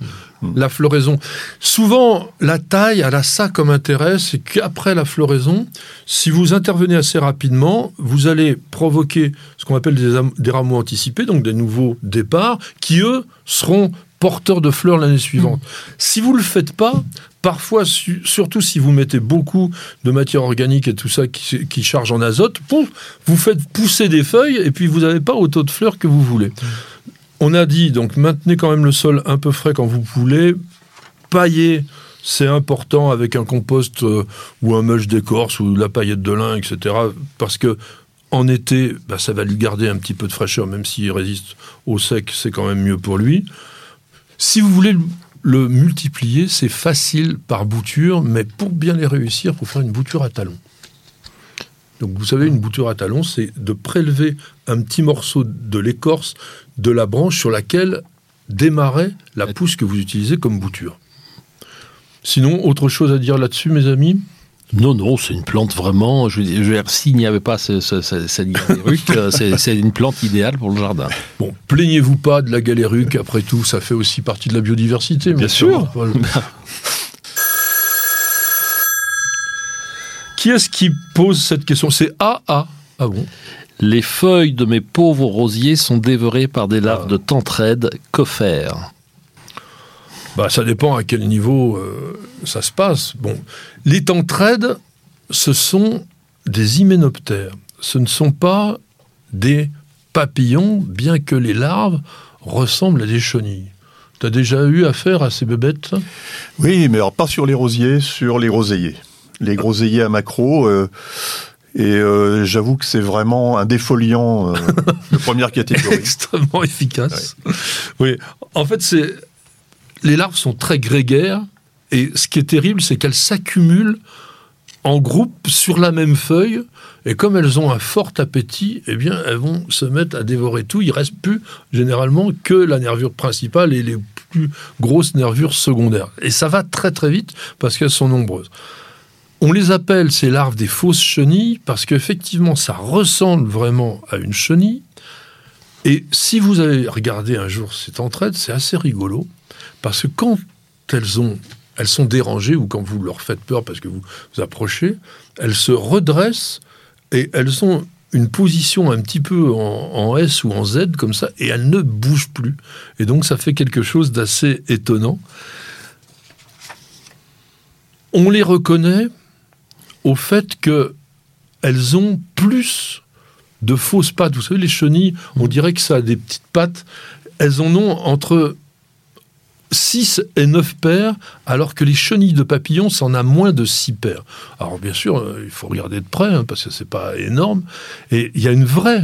[SPEAKER 3] La floraison. Souvent, la taille, elle a ça comme intérêt, c'est qu'après la floraison, si vous intervenez assez rapidement, vous allez provoquer ce qu'on appelle des, des rameaux anticipés, donc des nouveaux départs, qui eux seront porteurs de fleurs l'année suivante. Mm. Si vous ne le faites pas, parfois, surtout si vous mettez beaucoup de matière organique et tout ça qui, charge en azote, vous faites pousser des feuilles et puis vous n'avez pas autant de fleurs que vous voulez. On a dit, donc maintenez quand même le sol un peu frais quand vous voulez, paillez c'est important avec un compost euh, ou un mulch d'écorce ou de la paillette de lin, etc. Parce que en été, bah, ça va lui garder un petit peu de fraîcheur, même s'il résiste au sec, c'est quand même mieux pour lui. Si vous voulez le multiplier, c'est facile par bouture, mais pour bien les réussir, il faut faire une bouture à talons. Donc vous savez, une bouture à talons, c'est de prélever un petit morceau de l'écorce de la branche sur laquelle démarrait la pousse que vous utilisez comme bouture. Sinon, autre chose à dire là-dessus, mes amis?
[SPEAKER 4] Non, non, c'est une plante vraiment. Je, veux dire, s'il n'y avait pas ce, ce, cette galéruque, *laughs* euh, c'est une plante idéale pour le jardin.
[SPEAKER 3] Bon, plaignez-vous pas de la galéruque, après tout, ça fait aussi partie de la biodiversité.
[SPEAKER 4] Bien sûr. *laughs*
[SPEAKER 3] qui est-ce qui pose cette question? C'est AA. Ah bon?
[SPEAKER 4] Les feuilles de mes pauvres rosiers sont dévorées par des larves ah. de tentraide coffère.
[SPEAKER 3] Bah, ça dépend à quel niveau euh, ça se passe. Bon, les tentraides, ce sont des hyménoptères. Ce ne sont pas des papillons, bien que les larves ressemblent à des chenilles. Tu as déjà eu affaire à ces bébêtes?
[SPEAKER 5] Oui, mais alors pas sur les rosiers, sur les roséiers. Les groseilliers à macro. Euh, et euh, j'avoue que c'est vraiment un défoliant de première catégorie. *laughs*
[SPEAKER 3] Extrêmement efficace. Oui, en fait, c'est les larves sont très grégaires, et ce qui est terrible, c'est qu'elles s'accumulent en groupe sur la même feuille, et comme elles ont un fort appétit, eh bien, elles vont se mettre à dévorer tout. Il reste plus généralement que la nervure principale et les plus grosses nervures secondaires. Et ça va très très vite parce qu'elles sont nombreuses. On les appelle ces larves des fausses chenilles parce qu'effectivement, ça ressemble vraiment à une chenille. Et si vous avez regardé un jour cette entraide, c'est assez rigolo. Parce que quand elles, ont, elles sont dérangées ou quand vous leur faites peur parce que vous vous approchez, elles se redressent et elles ont une position un petit peu en, S ou en Z comme ça et elles ne bougent plus. Et donc ça fait quelque chose d'assez étonnant. On les reconnaît au fait que elles ont plus de fausses pattes. Vous savez, les chenilles, on dirait que ça a des petites pattes. Elles en ont entre 6 et 9 paires, alors que les chenilles de papillons, s'en a moins de 6 paires. Alors bien sûr, euh, il faut regarder de près, hein, parce que c'est pas énorme. Et il y a une vraie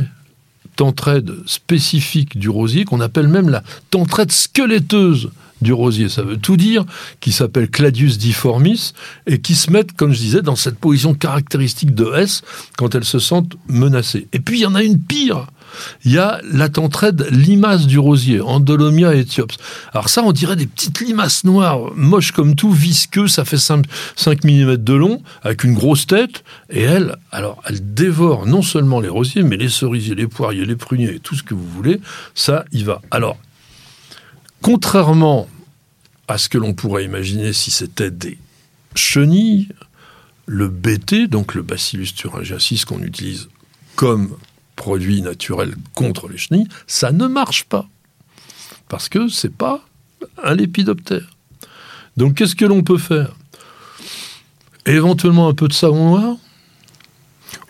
[SPEAKER 3] tentraide spécifique du rosier, qu'on appelle même la tentraide squeletteuse du rosier. Ça veut tout dire, qui s'appelle Cladius difformis, et qui se mettent, comme je disais, dans cette position caractéristique de S quand elles se sentent menacées. Et puis il y en a une pire, il y a la tentraide limace du rosier, Andolomia éthiops. Alors ça, on dirait des petites limaces noires, moches comme tout, visqueux, ça fait 5, 5 mm de long, avec une grosse tête, et elle, alors, elle dévore non seulement les rosiers, mais les cerisiers, les poiriers, les pruniers, tout ce que vous voulez, ça y va. Alors, contrairement à ce que l'on pourrait imaginer si c'était des chenilles, le BT, donc le Bacillus thuringiensis qu'on utilise comme produit naturel contre les chenilles, ça ne marche pas. Parce que c'est pas un lépidoptère. Donc qu'est-ce que l'on peut faire? Éventuellement un peu de savon noir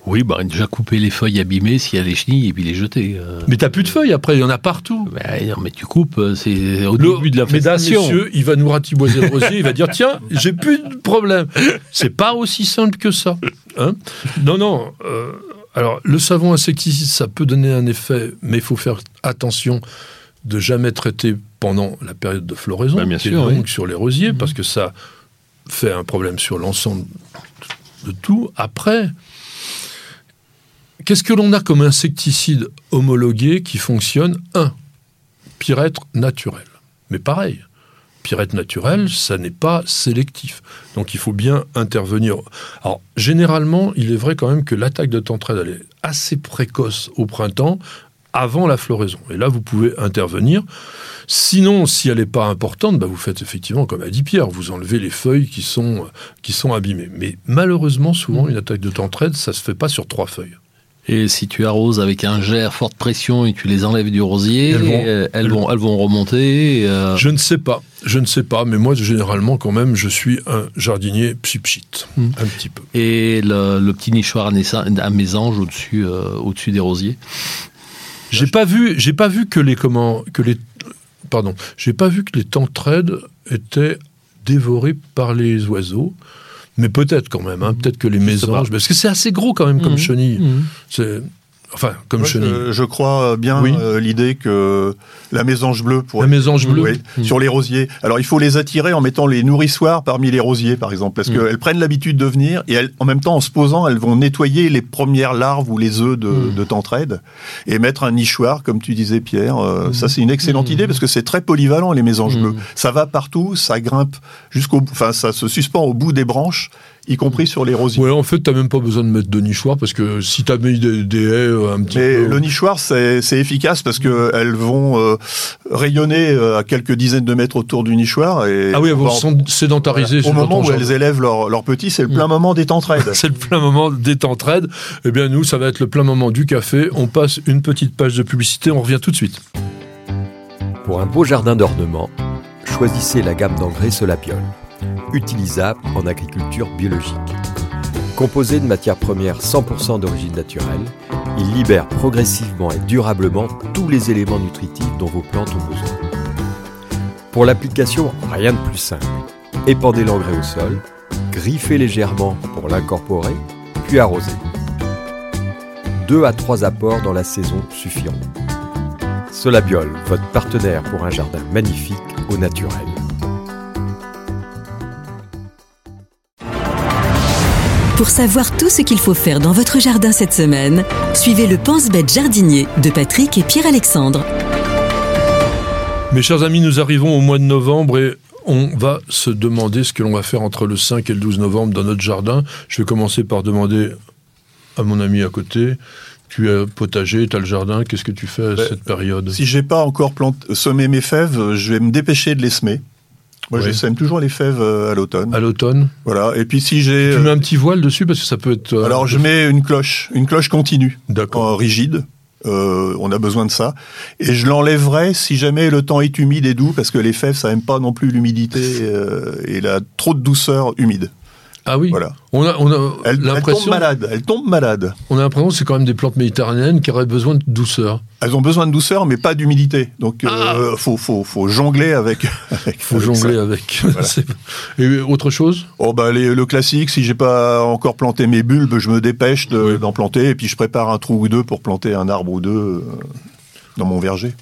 [SPEAKER 4] oui, bah, déjà couper les feuilles abîmées s'il y a les chenilles et puis les jeter.
[SPEAKER 3] Euh. Mais t'as plus de feuilles après, il y en a partout.
[SPEAKER 4] Bah, non, mais tu coupes, euh, c'est au début de la fédération.
[SPEAKER 3] Monsieur, il va nous ratiboiser le rosier, il va dire tiens, j'ai plus de problème. C'est pas aussi simple que ça. Hein non, non. Euh, alors, le savon insecticide, ça peut donner un effet, mais il faut faire attention de jamais traiter pendant la période de floraison,
[SPEAKER 4] bah, bien sûr,
[SPEAKER 3] donc sur les rosiers, parce que ça fait un problème sur l'ensemble de tout. Après, qu'est-ce que l'on a comme insecticide homologué qui fonctionne Un, pyrètre naturel. Mais pareil, pyrètre naturel, ça n'est pas sélectif. Donc il faut bien intervenir. Alors, généralement, il est vrai quand même que l'attaque de tentraide, elle est assez précoce au printemps, avant la floraison. Et là, vous pouvez intervenir. Sinon, si elle n'est pas importante, bah, vous faites effectivement comme a dit Pierre, vous enlevez les feuilles qui sont, qui sont abîmées. Mais malheureusement, souvent, une attaque de tentraide, ça ne se fait pas sur trois feuilles.
[SPEAKER 4] Et si tu arroses avec un à forte pression et tu les enlèves du rosier, elles vont, euh, elles, vont, elles vont remonter.
[SPEAKER 3] Euh, je ne sais pas, je ne sais pas, mais moi généralement quand même, je suis un jardinier pchit hmm. un petit peu.
[SPEAKER 4] Et le, petit nichoir à mésange au-dessus, euh, au-dessus des rosiers.
[SPEAKER 3] J'ai pas vu, j'ai pas vu que les comment, que les, pardon, j'ai pas vu que les tentraides étaient dévorés par les oiseaux. Mais peut-être quand même, hein, peut-être que les mésanges, parce que c'est assez gros quand même comme mmh. chenille. Mmh. Enfin, comme chenille.
[SPEAKER 5] Je, crois bien euh, l'idée que la mésange bleue pour
[SPEAKER 3] la mésange bleue
[SPEAKER 5] mmh. sur les rosiers. Alors il faut les attirer en mettant les nourrissoirs parmi les rosiers par exemple parce qu'elles prennent l'habitude de venir et elles, en même temps en se posant elles vont nettoyer les premières larves ou les œufs de, de tentraide et mettre un nichoir comme tu disais Pierre. Euh, ça c'est une excellente idée parce que c'est très polyvalent les mésanges bleues. Ça va partout, ça grimpe jusqu'au, enfin ça se suspend au bout des branches y compris sur les rosiers.
[SPEAKER 3] Ouais, en fait, tu n'as même pas besoin de mettre de nichoir parce que si tu as mis des, haies euh, un petit
[SPEAKER 5] Mais Le nichoir, c'est efficace parce qu'elles vont euh, rayonner euh, à quelques dizaines de mètres autour du nichoir. Et
[SPEAKER 3] ah oui, elles vont se sédentariser.
[SPEAKER 5] Au moment où elles élèvent leurs petits, c'est le plein mm. moment des tentraides. *laughs*
[SPEAKER 3] c'est le plein moment des tentraides. Eh bien, nous, ça va être le plein moment du café. On passe une petite page de publicité, on revient tout de suite.
[SPEAKER 1] Pour un beau jardin d'ornement, choisissez la gamme d'engrais Solapiol utilisable en agriculture biologique. Composé de matières premières 100% d'origine naturelle, il libère progressivement et durablement tous les éléments nutritifs dont vos plantes ont besoin. Pour l'application, rien de plus simple. Épandez l'engrais au sol, griffez légèrement pour l'incorporer, puis arrosez. Deux à trois apports dans la saison suffiront. Solabiol, votre partenaire pour un jardin magnifique au naturel.
[SPEAKER 2] Pour savoir tout ce qu'il faut faire dans votre jardin cette semaine, suivez le Pense-Bête jardinier de Patrick et Pierre-Alexandre.
[SPEAKER 3] Mes chers amis, nous arrivons au mois de novembre et on va se demander ce que l'on va faire entre le 5 et le 12 novembre dans notre jardin. Je vais commencer par demander à mon ami à côté. Tu es potager, tu as le jardin, qu'est-ce que tu fais à ben, cette période?
[SPEAKER 5] Si j'ai pas encore semé mes fèves, je vais me dépêcher de les semer. Moi, je sème toujours les fèves euh, à l'automne.
[SPEAKER 3] À l'automne.
[SPEAKER 5] Voilà. Et puis si j'ai.
[SPEAKER 3] Tu mets un petit voile dessus parce que ça peut être.
[SPEAKER 5] Euh, Alors, je mets une cloche, une cloche continue. D'accord. rigide. Euh, on a besoin de ça. Et je l'enlèverai si jamais le temps est humide et doux, parce que les fèves, ça n'aime pas non plus l'humidité et la trop de douceur humide.
[SPEAKER 3] Ah oui.
[SPEAKER 5] Voilà.
[SPEAKER 3] On a, on a
[SPEAKER 5] elle, tombe malade. Elle tombe malade.
[SPEAKER 3] On a l'impression que c'est quand même des plantes méditerranéennes qui auraient besoin de douceur.
[SPEAKER 5] Elles ont besoin de douceur, mais pas d'humidité. Donc, il ah. euh, faut, faut, faut, jongler avec. *laughs*
[SPEAKER 3] Il faut jongler avec. *laughs* Et autre chose?
[SPEAKER 5] Oh bah le classique. Si j'ai pas encore planté mes bulbes, je me dépêche d'en planter et puis je prépare un trou ou deux pour planter un arbre ou deux euh, dans mon verger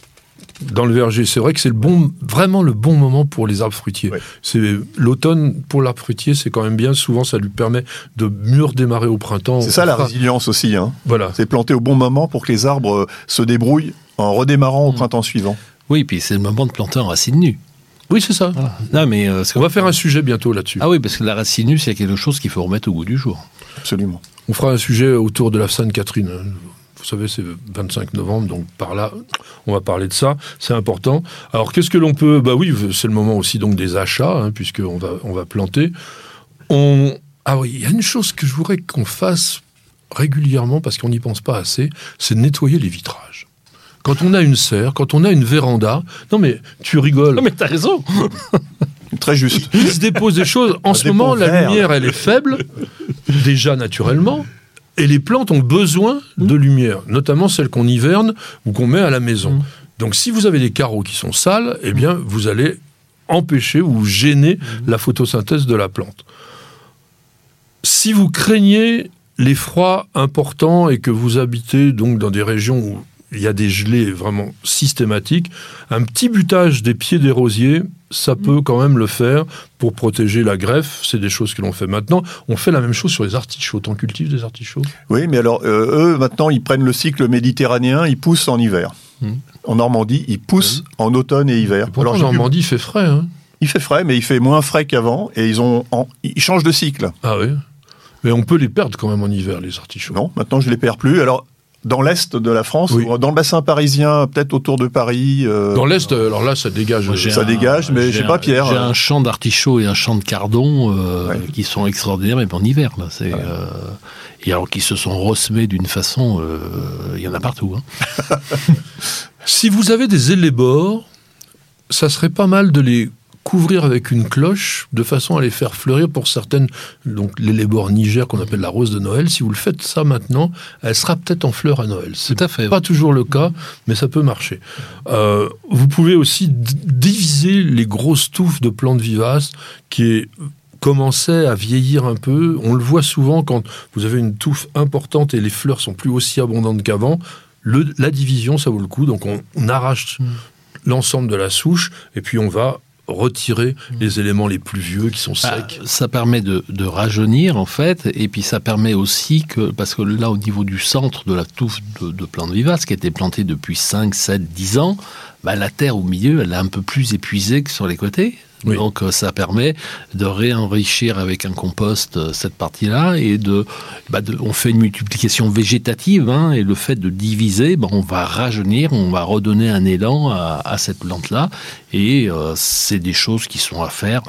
[SPEAKER 3] dans le verger. C'est vrai que c'est le bon, vraiment le bon moment pour les arbres fruitiers. C'est l'automne pour l'arbre fruitier, c'est quand même bien. Souvent, ça lui permet de mieux redémarrer au printemps.
[SPEAKER 5] C'est ça la résilience aussi. Hein.
[SPEAKER 3] Voilà.
[SPEAKER 5] C'est planter au bon moment pour que les arbres euh, se débrouillent en redémarrant au mm. printemps suivant.
[SPEAKER 4] Oui, puis c'est le moment de planter en racine nue.
[SPEAKER 3] Oui, c'est ça.
[SPEAKER 4] Non, mais euh,
[SPEAKER 3] on va faire un sujet bientôt là-dessus.
[SPEAKER 4] Ah oui, parce que la racine nue, c'est quelque chose qu'il faut remettre au goût du jour.
[SPEAKER 5] Absolument.
[SPEAKER 3] On fera un sujet autour de la Sainte-Catherine. Vous savez, c'est 25 novembre, donc par là, on va parler de ça. C'est important. Alors, qu'est-ce que l'on peut Bah oui, c'est le moment aussi donc des achats, hein, puisqu'on va on va planter. On ah oui, il y a une chose que je voudrais qu'on fasse régulièrement parce qu'on n'y pense pas assez, c'est de nettoyer les vitrages. Quand on a une serre, quand on a une véranda, non mais tu rigoles.
[SPEAKER 4] Non mais t'as raison. *laughs*
[SPEAKER 5] Très juste.
[SPEAKER 3] Il se dépose des choses. En *laughs* ce moment, la lumière, elle est faible, déjà naturellement. Et les plantes ont besoin mmh. de lumière, notamment celles qu'on hiverne ou qu'on met à la maison. Mmh. Donc si vous avez des carreaux qui sont sales, eh bien vous allez empêcher ou gêner mmh. la photosynthèse de la plante. Si vous craignez les froids importants et que vous habitez donc dans des régions où il y a des gelées vraiment systématiques. Un petit butage des pieds des rosiers, ça peut quand même le faire pour protéger la greffe. C'est des choses que l'on fait maintenant. On fait la même chose sur les artichauts. On cultive des artichauts?
[SPEAKER 5] Oui, mais alors euh, eux, maintenant, ils prennent le cycle méditerranéen, ils poussent en hiver. Hmm. En Normandie, ils poussent en automne et hiver.
[SPEAKER 3] alors, en Normandie, il fait frais. Hein
[SPEAKER 5] il fait frais, mais il fait moins frais qu'avant, et ils ont, ils changent de cycle.
[SPEAKER 3] Ah oui. Mais on peut les perdre quand même en hiver, les artichauts.
[SPEAKER 5] Non, maintenant je les perds plus. Alors dans l'est de la France, dans le bassin parisien, peut-être autour de Paris.
[SPEAKER 3] Euh, dans l'est, alors là, ça dégage.
[SPEAKER 5] ça dégage, mais j'ai pas Pierre.
[SPEAKER 4] J'ai un champ d'artichauts et un champ de cardon euh, qui sont extraordinaires, même en hiver. Là, c'est, euh, et alors qu'ils se sont ressemés d'une façon, il y en a partout. Hein. *laughs*
[SPEAKER 3] si vous avez des élébores, ça serait pas mal de les couvrir avec une cloche de façon à les faire fleurir pour certaines, donc l'élébore Niger qu'on appelle la rose de Noël. Si vous le faites ça maintenant, elle sera peut-être en fleur à Noël. C'est à fait. Pas toujours le cas, mais ça peut marcher. Euh, vous pouvez aussi diviser les grosses touffes de plantes vivaces qui commençaient à vieillir un peu. On le voit souvent quand vous avez une touffe importante et les fleurs sont plus aussi abondantes qu'avant. la division, ça vaut le coup. Donc on, arrache mm. l'ensemble de la souche et puis on va retirer mmh. les éléments les plus vieux qui sont bah, secs.
[SPEAKER 4] ça permet de, rajeunir en fait, et puis ça permet aussi que, parce que là au niveau du centre de la touffe de, plantes vivaces qui a été plantée depuis 5, 7, 10 ans, bah, la terre au milieu elle est un peu plus épuisée que sur les côtés. Donc euh, ça permet de réenrichir avec un compost euh, cette partie-là et bah, de, on fait une multiplication végétative hein, et le fait de diviser, bah, on va rajeunir, on va redonner un élan à, cette plante-là et euh, c'est des choses qui sont à faire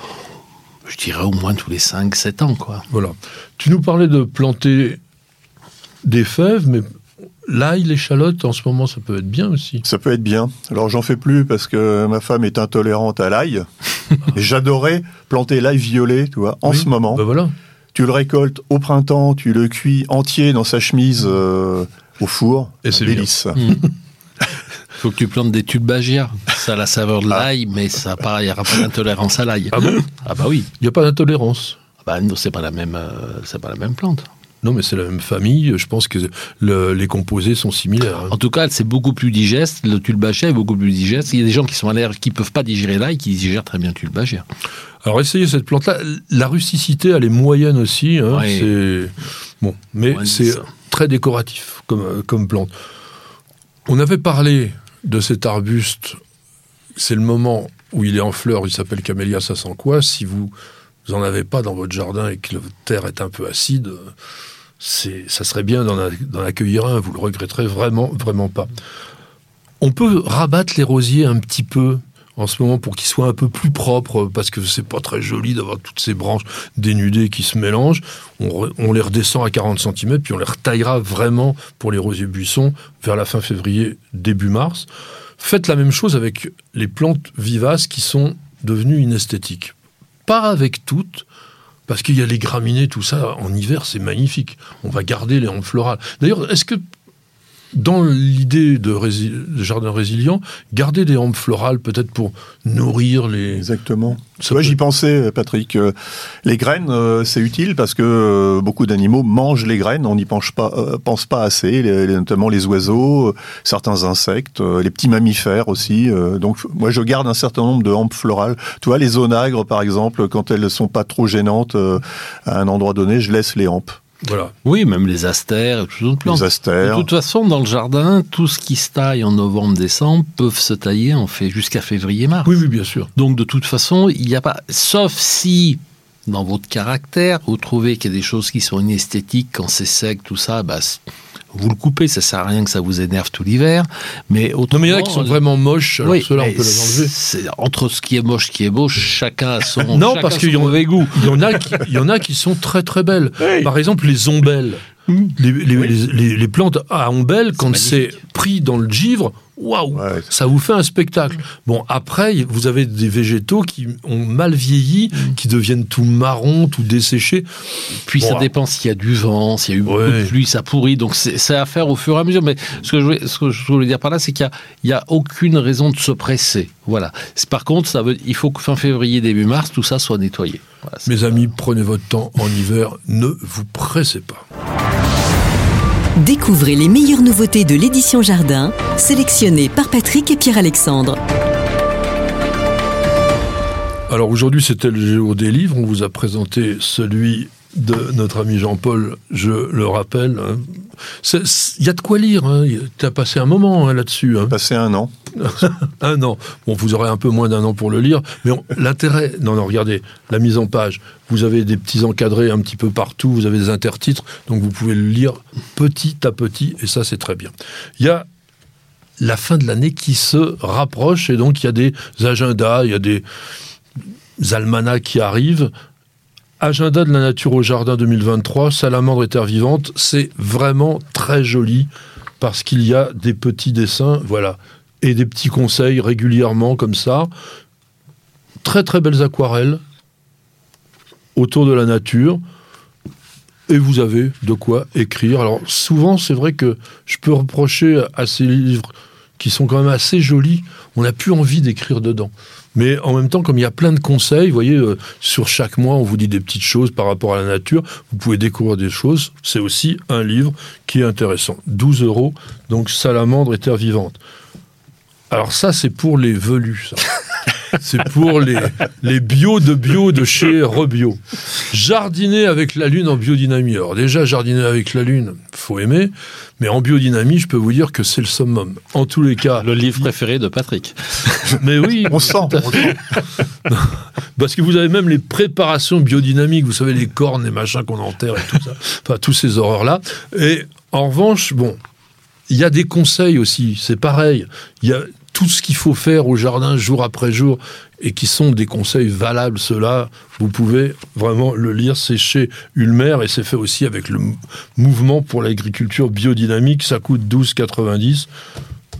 [SPEAKER 4] je dirais au moins tous les 5-7 ans. Quoi.
[SPEAKER 3] Voilà. Tu nous parlais de planter des fèves, mais L'ail, l'échalote, en ce moment, ça peut être bien aussi.
[SPEAKER 5] Ça peut être bien. Alors, j'en fais plus parce que ma femme est intolérante à l'ail. *laughs* J'adorais planter l'ail violet, tu vois, en ce moment.
[SPEAKER 3] Ben voilà.
[SPEAKER 5] Tu le récoltes au printemps, tu le cuis entier dans sa chemise euh, au four.
[SPEAKER 3] Et c'est délice.
[SPEAKER 4] Il *laughs* Faut que tu plantes des tubagias. Ça a la saveur de ah. l'ail, mais ça il n'y aura pas d'intolérance à l'ail.
[SPEAKER 3] Ah bon
[SPEAKER 4] Ah bah oui.
[SPEAKER 3] Il n'y a pas d'intolérance.
[SPEAKER 4] Ah bah non, c'est pas la même, euh, c'est pas la même plante.
[SPEAKER 3] Non, mais c'est la même famille. Je pense que les composés sont similaires. Hein.
[SPEAKER 4] En tout cas, c'est beaucoup plus digeste. Le tulbachet est beaucoup plus digeste. Il y a des gens qui sont allergiques, qui peuvent pas digérer l'ail, qui digèrent très bien le tulbachet.
[SPEAKER 3] Alors, essayez cette plante-là. La rusticité, elle est moyenne aussi. Hein. C'est bon, mais c'est très décoratif comme, euh, comme plante. On avait parlé de cet arbuste. C'est le moment où il est en fleur. Il s'appelle sent quoi Si vous vous en avez pas dans votre jardin et que la terre est un peu acide, ça serait bien d'en accueillir un, vous le regretterez vraiment, vraiment pas. On peut rabattre les rosiers un petit peu en ce moment pour qu'ils soient un peu plus propres, parce que c'est pas très joli d'avoir toutes ces branches dénudées qui se mélangent. On, les redescend à 40 cm, puis on les retaillera vraiment pour les rosiers buissons vers la fin février, début mars. Faites la même chose avec les plantes vivaces qui sont devenues inesthétiques. Pas avec toutes, parce qu'il y a les graminées, tout ça, en hiver, c'est magnifique. On va garder les hampes florales. D'ailleurs, est-ce que dans l'idée de, jardin résilient, garder des hampes florales peut-être pour nourrir les...
[SPEAKER 5] Exactement. Moi, j'y pensais, Patrick. Euh, les graines, euh, c'est utile parce que euh, beaucoup d'animaux mangent les graines. On n'y pense pas, pense pas assez, notamment les oiseaux, certains insectes, les petits mammifères aussi. donc, moi, je garde un certain nombre de hampes florales. Tu vois, les onagres, par exemple, quand elles ne sont pas trop gênantes à un endroit donné, je laisse les
[SPEAKER 4] Oui, même les astères, toutes plantes.
[SPEAKER 5] Les astères.
[SPEAKER 4] De toute façon, dans le jardin, tout ce qui se taille en novembre-décembre peuvent se tailler en fait jusqu'à février-mars.
[SPEAKER 3] Oui, oui, bien sûr.
[SPEAKER 4] Donc de toute façon, il n'y a pas, sauf si dans votre caractère, vous trouvez qu'il y a des choses qui sont inesthétiques quand c'est sec, tout ça, bah, vous le coupez, ça sert à rien que ça vous énerve tout l'hiver. Mais
[SPEAKER 3] non, mais il y en a qui sont vraiment moches, alors ceux-là, on peut les enlever.
[SPEAKER 4] Entre ce qui est moche, ce qui est beau, chacun a son, *laughs*
[SPEAKER 3] non, parce qu'il y, mauvais goût. Il y, en a qui, il y en a qui sont très très belles. Par exemple, les ombelles. Les, les, les, plantes à ombelles, quand c'est pris dans le givre, waouh, ça vous fait un spectacle. Bon, après, vous avez des végétaux qui ont mal vieilli, mm. qui deviennent tout marron, tout desséchés.
[SPEAKER 4] Puis ça dépend s'il y a du vent, s'il y a eu beaucoup de pluie, ça pourrit. Donc c'est à faire au fur et à mesure. Mais ce que je voulais, ce que je voulais dire par là, c'est qu'il n'y a, a, aucune raison de se presser. Voilà. Par contre, ça veut, il faut que fin février, début mars, tout ça soit nettoyé.
[SPEAKER 3] Mes amis, prenez votre temps en hiver, ne vous pressez pas.
[SPEAKER 2] Découvrez les meilleures nouveautés de l'édition Jardin, sélectionnées par Patrick et Pierre-Alexandre.
[SPEAKER 3] Alors aujourd'hui, c'était le jour des livres. On vous a présenté celui de notre ami Jean-Paul, je le rappelle. Hein. Il y a de quoi lire. Hein. Tu as passé un moment hein, là-dessus. Hein.
[SPEAKER 5] Passé un an. *laughs*
[SPEAKER 3] un an. Bon, vous aurez un peu moins d'un an pour le lire. Mais l'intérêt. Non, non, regardez, la mise en page. Vous avez des petits encadrés un petit peu partout. Vous avez des intertitres. Donc vous pouvez le lire petit à petit. Et ça, c'est très bien. Il y a la fin de l'année qui se rapproche. Et donc, il y a des agendas, il y a des almanachs qui arrivent. Agenda de la nature au jardin 2023, Salamandre et Terre vivante, c'est vraiment très joli parce qu'il y a des petits dessins, voilà, et des petits conseils régulièrement comme ça. Très très belles aquarelles autour de la nature. Et vous avez de quoi écrire. Alors souvent, c'est vrai que je peux reprocher à ces livres qui sont quand même assez jolis, on n'a plus envie d'écrire dedans. Mais en même temps, comme il y a plein de conseils, vous voyez, euh, sur chaque mois, on vous dit des petites choses par rapport à la nature. Vous pouvez découvrir des choses. C'est aussi un livre qui est intéressant. 12 euros, donc Salamandre et Terre vivante. Alors ça, c'est pour les velus. *laughs* C'est pour les, les bio de bio de chez Rebio. Jardiner avec la Lune en biodynamie. Alors déjà, jardiner avec la Lune, faut aimer. Mais en biodynamie, je peux vous dire que c'est le summum. En tous les cas.
[SPEAKER 4] Le livre préféré de Patrick. *laughs*
[SPEAKER 3] Mais oui.
[SPEAKER 5] on sent. *laughs*
[SPEAKER 3] Parce que vous avez même les préparations biodynamiques. Vous savez, les cornes, les machins qu'on enterre et tout ça. Enfin, tous ces horreurs-là. Et en revanche, bon, il y a des conseils aussi. C'est pareil. Il y a tout ce qu'il faut faire au jardin jour après jour et qui sont des conseils valables, ceux-là, vous pouvez vraiment le lire. C'est chez Ulmer et c'est fait aussi avec le mouvement pour l'agriculture biodynamique. Ça coûte 12,90.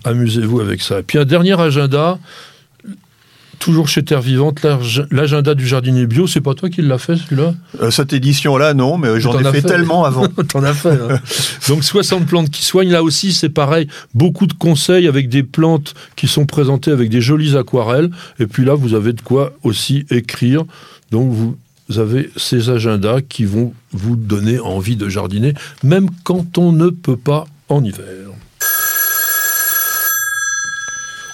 [SPEAKER 3] Amusez-vous avec ça. Et puis un dernier agenda, toujours chez Terre Vivante, l'agenda du jardinier bio, c'est pas toi qui l'as fait celui-là?
[SPEAKER 5] Euh, Cette édition-là, non, mais j'en ai fait, tellement *laughs* avant.
[SPEAKER 3] T'en as fait. Hein. *laughs* Donc 60 plantes qui soignent, là aussi c'est pareil, beaucoup de conseils avec des plantes qui sont présentées avec des jolies aquarelles, et puis là vous avez de quoi aussi écrire. Donc vous avez ces agendas qui vont vous donner envie de jardiner, même quand on ne peut pas en hiver.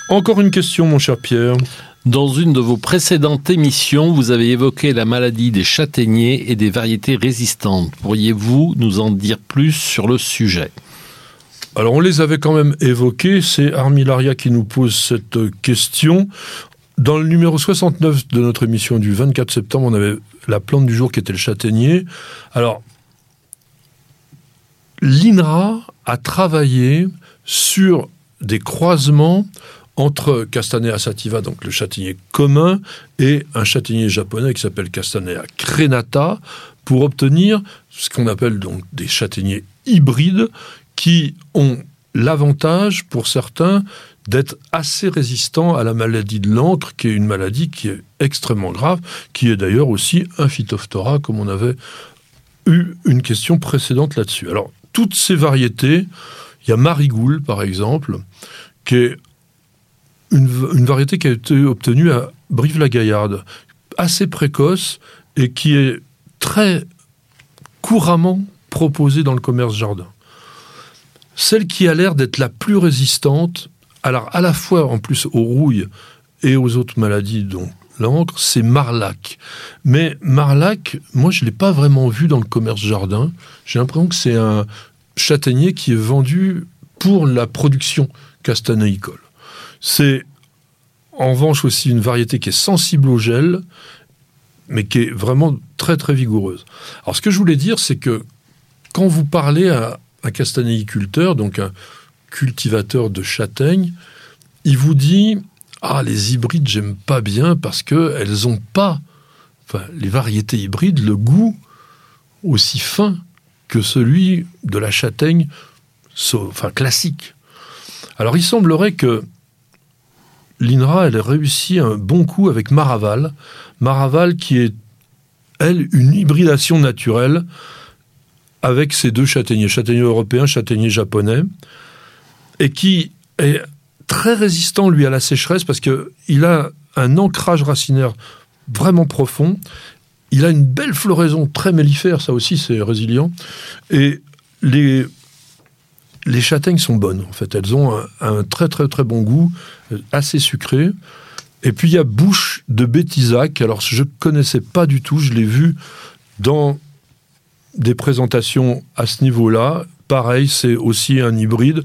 [SPEAKER 3] Encore une question, mon cher Pierre.
[SPEAKER 4] Dans une de vos précédentes émissions, vous avez évoqué la maladie des châtaigniers et des variétés résistantes. Pourriez-vous nous en dire plus sur le sujet?
[SPEAKER 3] Alors on les avait quand même évoqués, c'est Armilaria qui nous pose cette question. Dans le numéro 69 de notre émission du 24 septembre, on avait la plante du jour qui était le châtaignier. Alors, l'INRA a travaillé sur des croisements entre Castanea sativa, donc le châtaignier commun, et un châtaignier japonais qui s'appelle Castanea crenata, pour obtenir ce qu'on appelle donc des châtaigniers hybrides qui ont l'avantage, pour certains, d'être assez résistants à la maladie de l'encre, qui est une maladie qui est extrêmement grave, qui est d'ailleurs aussi un phytophthora, comme on avait eu une question précédente là-dessus. Alors, toutes ces variétés, il y a Marigoule, par exemple, qui est une, variété qui a été obtenue à Brive-la-Gaillarde, assez précoce et qui est très couramment proposée dans le commerce jardin. Celle qui a l'air d'être la plus résistante, alors à la fois en plus aux rouilles et aux autres maladies dont l'encre, c'est Marlac. Mais Marlac, moi je ne l'ai pas vraiment vu dans le commerce jardin. J'ai l'impression que c'est un châtaignier qui est vendu pour la production castanéicole. C'est en revanche aussi une variété qui est sensible au gel, mais qui est vraiment très très vigoureuse. Alors ce que je voulais dire, c'est que quand vous parlez à un castanéiculteur, donc un cultivateur de châtaignes, il vous dit ah les hybrides j'aime pas bien parce que elles ont pas, enfin les variétés hybrides, le goût aussi fin que celui de la châtaigne, classique. Alors il semblerait que l'INRA, elle a réussi un bon coup avec Maraval. Maraval qui est, elle, une hybridation naturelle avec ces deux châtaigniers, châtaignier européen, châtaignier japonais, et qui est très résistant, lui, à la sécheresse parce qu'il a un ancrage racinaire vraiment profond. Il a une belle floraison très mellifère, ça aussi c'est résilient. Et les les châtaignes sont bonnes, en fait. Elles ont un, très très très bon goût, euh, assez sucré. Et puis il y a Bouche de Bétisac. Alors je ne connaissais pas du tout, je l'ai vu dans des présentations à ce niveau-là. Pareil, c'est aussi un hybride.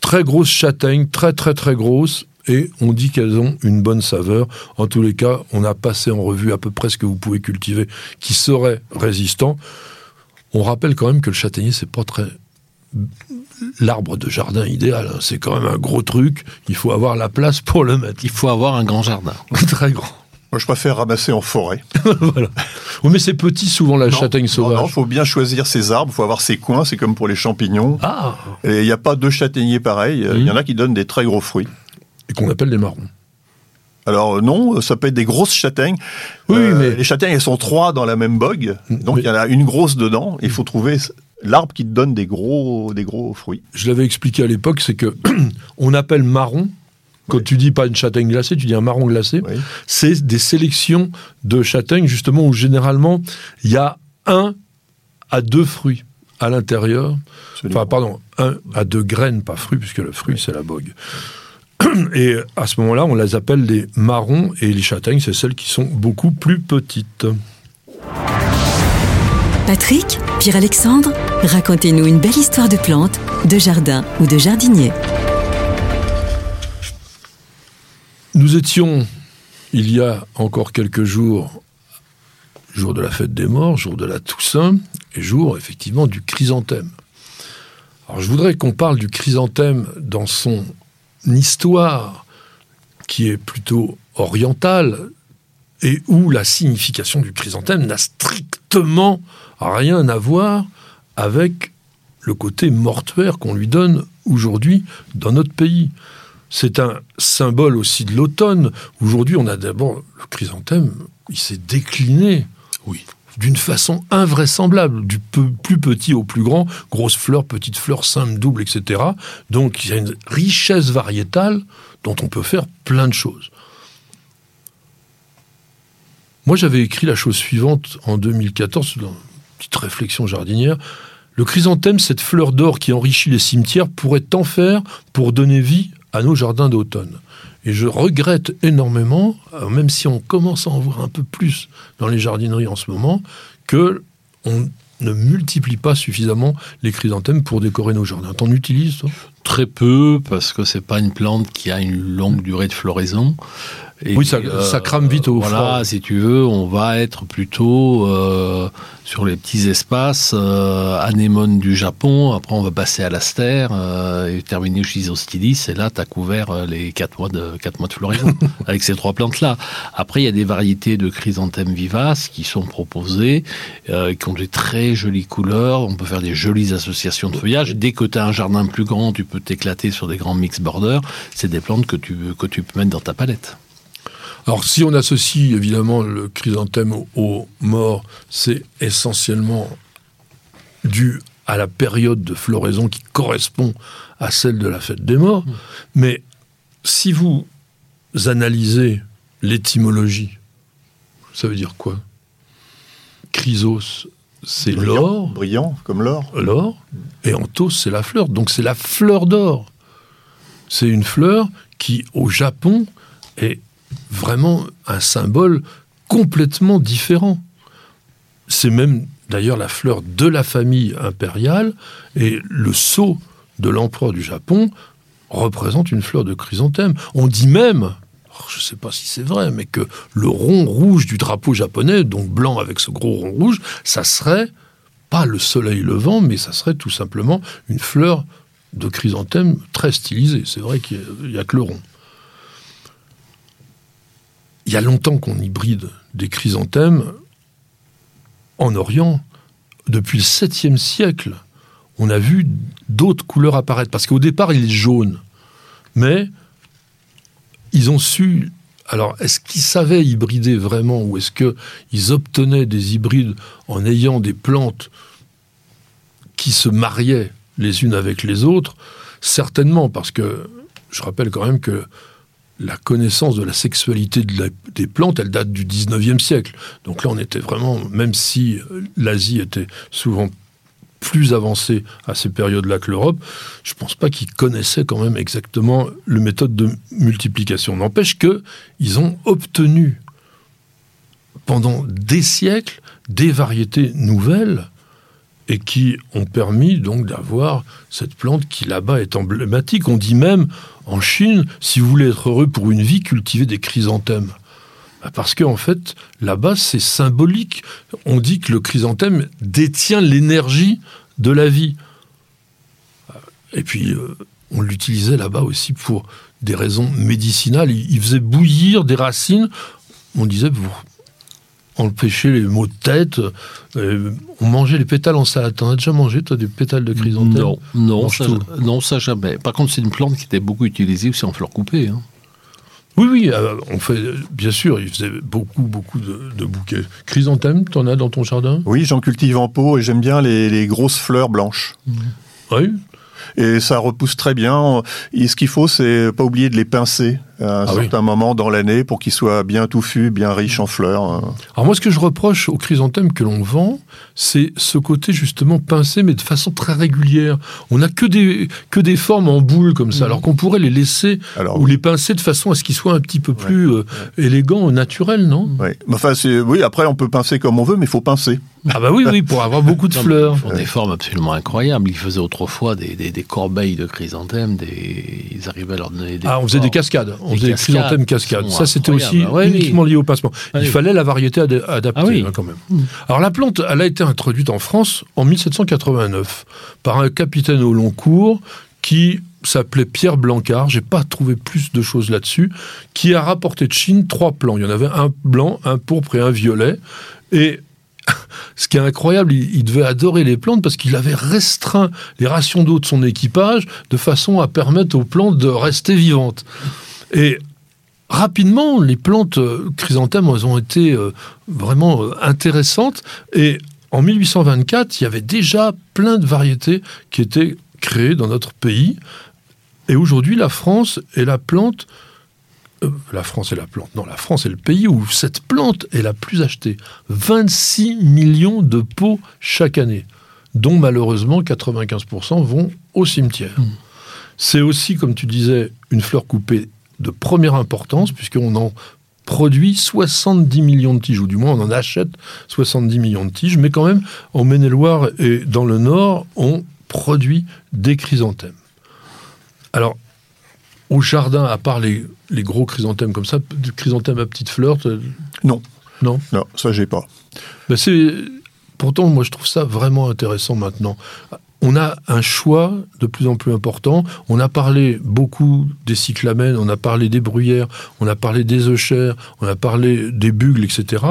[SPEAKER 3] Très grosse châtaigne, très très très grosse, et on dit qu'elles ont une bonne saveur. En tous les cas, on a passé en revue à peu près ce que vous pouvez cultiver qui serait résistant. On rappelle quand même que le châtaignier, c'est pas très l'arbre de jardin idéal. Hein. C'est quand même un gros truc. Il faut avoir la place pour le mettre.
[SPEAKER 4] Il faut avoir un grand jardin. *laughs*
[SPEAKER 3] Très grand.
[SPEAKER 5] Moi, je préfère ramasser en forêt. *laughs*
[SPEAKER 3] voilà. Oui, mais c'est petit souvent la châtaigne sauvage.
[SPEAKER 5] Non, il faut bien choisir ses arbres. Il faut avoir ses coins. C'est comme pour les champignons.
[SPEAKER 3] Ah.
[SPEAKER 5] Et il n'y a pas deux châtaigniers pareils. Il y en a qui donnent des très gros fruits.
[SPEAKER 3] Et qu'on appelle des marrons.
[SPEAKER 5] Alors euh, non, ça peut être des grosses châtaignes. Oui, euh, mais les châtaignes elles sont trois dans la même bogue, donc il y en a une grosse dedans. Il faut trouver l'arbre qui te donne des gros, des gros fruits.
[SPEAKER 3] Je l'avais expliqué à l'époque, c'est que *clears throat* on appelle marron. Quand tu dis pas une châtaigne glacée, tu dis un marron glacé. C'est des sélections de châtaignes justement où généralement il y a un à deux fruits à l'intérieur. Enfin, pardon, un à deux graines, pas fruits, puisque le fruit c'est la bogue. *clears throat* Et à ce moment-là, on les appelle les marrons et les châtaignes, c'est celles qui sont beaucoup plus petites.
[SPEAKER 2] Patrick, Pierre-Alexandre, racontez-nous une belle histoire de plantes, de jardin ou de jardinier.
[SPEAKER 3] Nous étions, il y a encore quelques jours, jour de la fête des morts, jour de la Toussaint, et jour effectivement du chrysanthème. Alors je voudrais qu'on parle du chrysanthème dans son histoire qui est plutôt orientale et où la signification du chrysanthème n'a strictement rien à voir avec le côté mortuaire qu'on lui donne aujourd'hui dans notre pays. C'est un symbole aussi de l'automne. Aujourd'hui, on a d'abord le chrysanthème, il s'est décliné. Oui d'une façon invraisemblable, du plus petit au plus grand, grosses fleurs, petites fleurs, simples, doubles, etc. Donc il y a une richesse variétale dont on peut faire plein de choses. Moi j'avais écrit la chose suivante en 2014, dans une petite réflexion jardinière. Le chrysanthème, cette fleur d'or qui enrichit les cimetières, pourrait tant faire pour donner vie à nos jardins d'automne. Et je regrette énormément, euh, même si on commence à en voir un peu plus dans les jardineries en ce moment, que on ne multiplie pas suffisamment les chrysanthèmes pour décorer nos jardins. T'en utilises, toi?
[SPEAKER 4] Très peu, parce que c'est pas une plante qui a une longue durée de floraison
[SPEAKER 3] oui, ça, ça, crame vite au
[SPEAKER 4] Voilà, si tu veux, on va être plutôt euh, sur les petits espaces euh, anémones du Japon. Après, on va passer à l'aster euh, et terminer chez Isostilis. Et là, tu as couvert euh, les 4 mois de, 4 mois de floraison *laughs* avec ces trois plantes-là. Après, il y a des variétés de chrysanthèmes vivaces qui sont proposées, euh, qui ont des très jolies couleurs. On peut faire des jolies associations de feuillage. Dès que tu as un jardin plus grand, tu peux t'éclater sur des grands mix borders. C'est des plantes que tu, que tu peux mettre dans ta palette.
[SPEAKER 3] Alors si on associe évidemment le chrysanthème aux morts, c'est essentiellement dû à la période de floraison qui correspond à celle de la fête des morts. Mmh. Mais si vous analysez l'étymologie, ça veut dire quoi? Chrysos, c'est l'or.
[SPEAKER 5] Brillant, comme l'or.
[SPEAKER 3] L'or. Et anthos, c'est la fleur. Donc c'est la fleur d'or. C'est une fleur qui, au Japon, est vraiment un symbole complètement différent. C'est même d'ailleurs la fleur de la famille impériale et le sceau de l'empereur du Japon représente une fleur de chrysanthème. On dit même, je ne sais pas si c'est vrai, mais que le rond rouge du drapeau japonais, donc blanc avec ce gros rond rouge, ça serait pas le soleil levant, mais ça serait tout simplement une fleur de chrysanthème très stylisée. C'est vrai qu'il n'y a, que le rond il y a longtemps qu'on hybride des chrysanthèmes en Orient. Depuis le 7e siècle, on a vu d'autres couleurs apparaître. Parce qu'au départ, il est jaune. Mais ils ont su. Alors, est-ce qu'ils savaient hybrider vraiment ou est-ce qu'ils obtenaient des hybrides en ayant des plantes qui se mariaient les unes avec les autres? Certainement, parce que je rappelle quand même que la connaissance de la sexualité des plantes, elle date du 19e siècle. Donc là, on était vraiment, même si euh, l'Asie était souvent plus avancé à ces périodes-là que l'Europe, je ne pense pas qu'ils connaissaient quand même exactement le méthode de multiplication. N'empêche qu'ils ont obtenu pendant des siècles des variétés nouvelles et qui ont permis donc d'avoir cette plante qui là-bas est emblématique. On dit même en Chine, si vous voulez être heureux pour une vie, cultivez des chrysanthèmes. Bah, parce qu'en en fait, là-bas, c'est symbolique. On dit que le chrysanthème détient l'énergie de la vie. Et puis, euh, on l'utilisait là-bas aussi pour des raisons médicinales. Il, faisait bouillir des racines. On disait, empêcher les maux de tête. Euh, on mangeait les pétales en salade. T'en as déjà mangé, toi, des pétales de chrysanthème?
[SPEAKER 4] Non, non, ça, non, ça jamais. Par contre, c'est une plante qui était beaucoup utilisée aussi en fleurs coupées. Hein.
[SPEAKER 3] Oui, oui, euh, on fait, bien sûr, il faisait beaucoup, beaucoup de, bouquets. Chrysanthème, t'en as dans ton jardin?
[SPEAKER 5] Oui, j'en cultive en pot et j'aime bien les, grosses fleurs blanches.
[SPEAKER 3] Oui,
[SPEAKER 5] et ça repousse très bien. Et ce qu'il faut, c'est pas oublier de les pincer à un ah certain moment dans l'année pour qu'ils soient bien touffus, bien riches en fleurs.
[SPEAKER 3] Alors moi, ce que je reproche aux chrysanthèmes que l'on vend, c'est ce côté justement pincé, mais de façon très régulière. On n'a que des, que des formes en boule comme ça, mmh. alors qu'on pourrait les laisser ou les pincer de façon à ce qu'ils soient un petit peu plus euh, élégants, naturels, non?
[SPEAKER 5] Oui. Enfin, oui, après on peut pincer comme on veut, mais il faut pincer.
[SPEAKER 3] Ah bah oui, oui, pour avoir beaucoup de *laughs* fleurs.
[SPEAKER 4] Ils font des formes absolument incroyables. Ils faisaient autrefois des, des, corbeilles de chrysanthèmes, des... ils arrivaient à leur donner des...
[SPEAKER 3] Ah, on faisait des cascades on faisait des chrysanthèmes cascades. Ça, c'était aussi uniquement lié au pincement. Il fallait la variété adaptée, ah hein, quand même. Hmm. Alors, la plante, elle a été introduite en France en 1789 par un capitaine au long cours qui s'appelait Pierre Blancard, j'ai pas trouvé plus de choses là-dessus, qui a rapporté de Chine trois plants. Il y en avait un blanc, un pourpre et un violet. Et *laughs* ce qui est incroyable, il, devait adorer les plantes parce qu'il avait restreint les rations d'eau de son équipage de façon à permettre aux plantes de rester vivantes. Et rapidement, les plantes euh, chrysanthèmes elles ont été euh, vraiment euh, intéressantes. Et en 1824, il y avait déjà plein de variétés qui étaient créées dans notre pays. Et aujourd'hui, la France est la plante. la France est la plante. Non, la France est le pays où cette plante est la plus achetée. 26 millions de pots chaque année, dont malheureusement 95% vont au cimetière. Mmh. C'est aussi, comme tu disais, une fleur coupée de première importance, puisqu'on en produit 70 millions de tiges, ou du moins on en achète 70 millions de tiges, mais quand même, en Maine-et-Loire et dans le Nord, on produit des chrysanthèmes. Alors, au jardin, à part les, gros chrysanthèmes comme ça, chrysanthèmes à petites fleurs
[SPEAKER 5] Non.
[SPEAKER 3] Non
[SPEAKER 5] Non, ça j'ai pas.
[SPEAKER 3] Ben c'est... Pourtant, moi je trouve ça vraiment intéressant maintenant on a un choix de plus en plus important. On a parlé beaucoup des cyclamènes, on a parlé des bruyères, on a parlé des euchères, on a parlé des bugles, etc.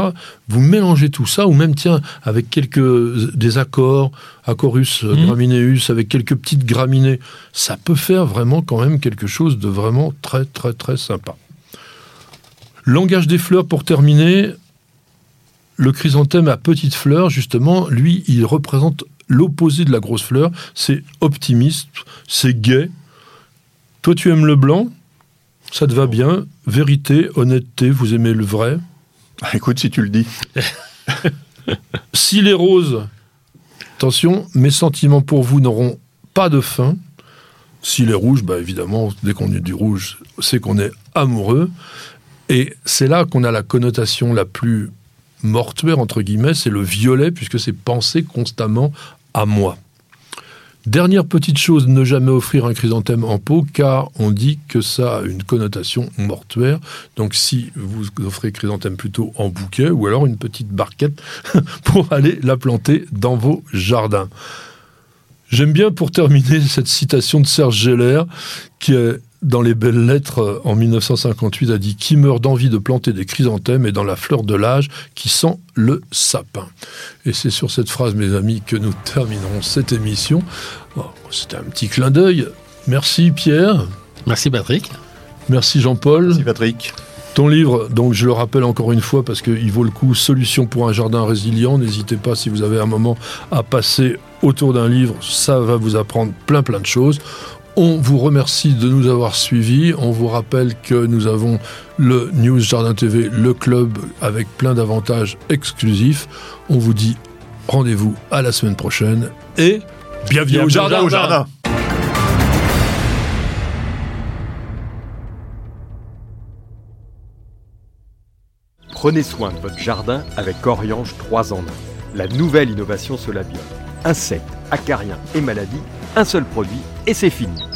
[SPEAKER 3] Vous mélangez tout ça, ou même, tiens, avec quelques des accords, Acorus mmh. gramineus, avec quelques petites graminées, ça peut faire vraiment quand même quelque chose de vraiment très, très, très sympa. Langage des fleurs pour terminer. Le chrysanthème à petites fleurs, justement, lui, il représente l'opposé de la grosse fleur, c'est optimiste, c'est gai. Toi, tu aimes le blanc, ça te va bien? Vérité, honnêteté, vous aimez le vrai?
[SPEAKER 5] Ah, écoute, si tu le dis. *laughs*
[SPEAKER 3] S'il est rose, attention, mes sentiments pour vous n'auront pas de fin. S'il est rouge, bah évidemment, dès qu'on est du rouge, c'est qu'on est amoureux. Et c'est là qu'on a la connotation la plus mortuaire, entre guillemets, c'est le violet, puisque c'est penser constamment à moi. Dernière petite chose, ne jamais offrir un chrysanthème en pot, car on dit que ça a une connotation mortuaire. Donc si vous offrez chrysanthème plutôt en bouquet, ou alors une petite barquette *laughs* pour aller la planter dans vos jardins. J'aime bien pour terminer cette citation de Serge Geller, qui est dans les belles lettres en 1958 a dit qui meurt d'envie de planter des chrysanthèmes et dans la fleur de l'âge qui sent le sapin. Et c'est sur cette phrase, mes amis, que nous terminerons cette émission. Oh, c'était un petit clin d'œil. Merci Pierre.
[SPEAKER 4] Merci Patrick.
[SPEAKER 3] Merci Jean-Paul.
[SPEAKER 5] Merci Patrick.
[SPEAKER 3] Ton livre, donc je le rappelle encore une fois parce qu'il vaut le coup, Solution pour un jardin résilient. N'hésitez pas si vous avez un moment à passer autour d'un livre, ça va vous apprendre plein plein de choses. On vous remercie de nous avoir suivis. On vous rappelle que nous avons le News Jardin TV, le club avec plein d'avantages exclusifs. On vous dit rendez-vous à la semaine prochaine et bienvenue, au jardin.
[SPEAKER 1] Prenez soin de votre jardin avec Oriange 3 en 1. La nouvelle innovation Solabia. Insectes, acariens et maladies, un seul produit et c'est fini.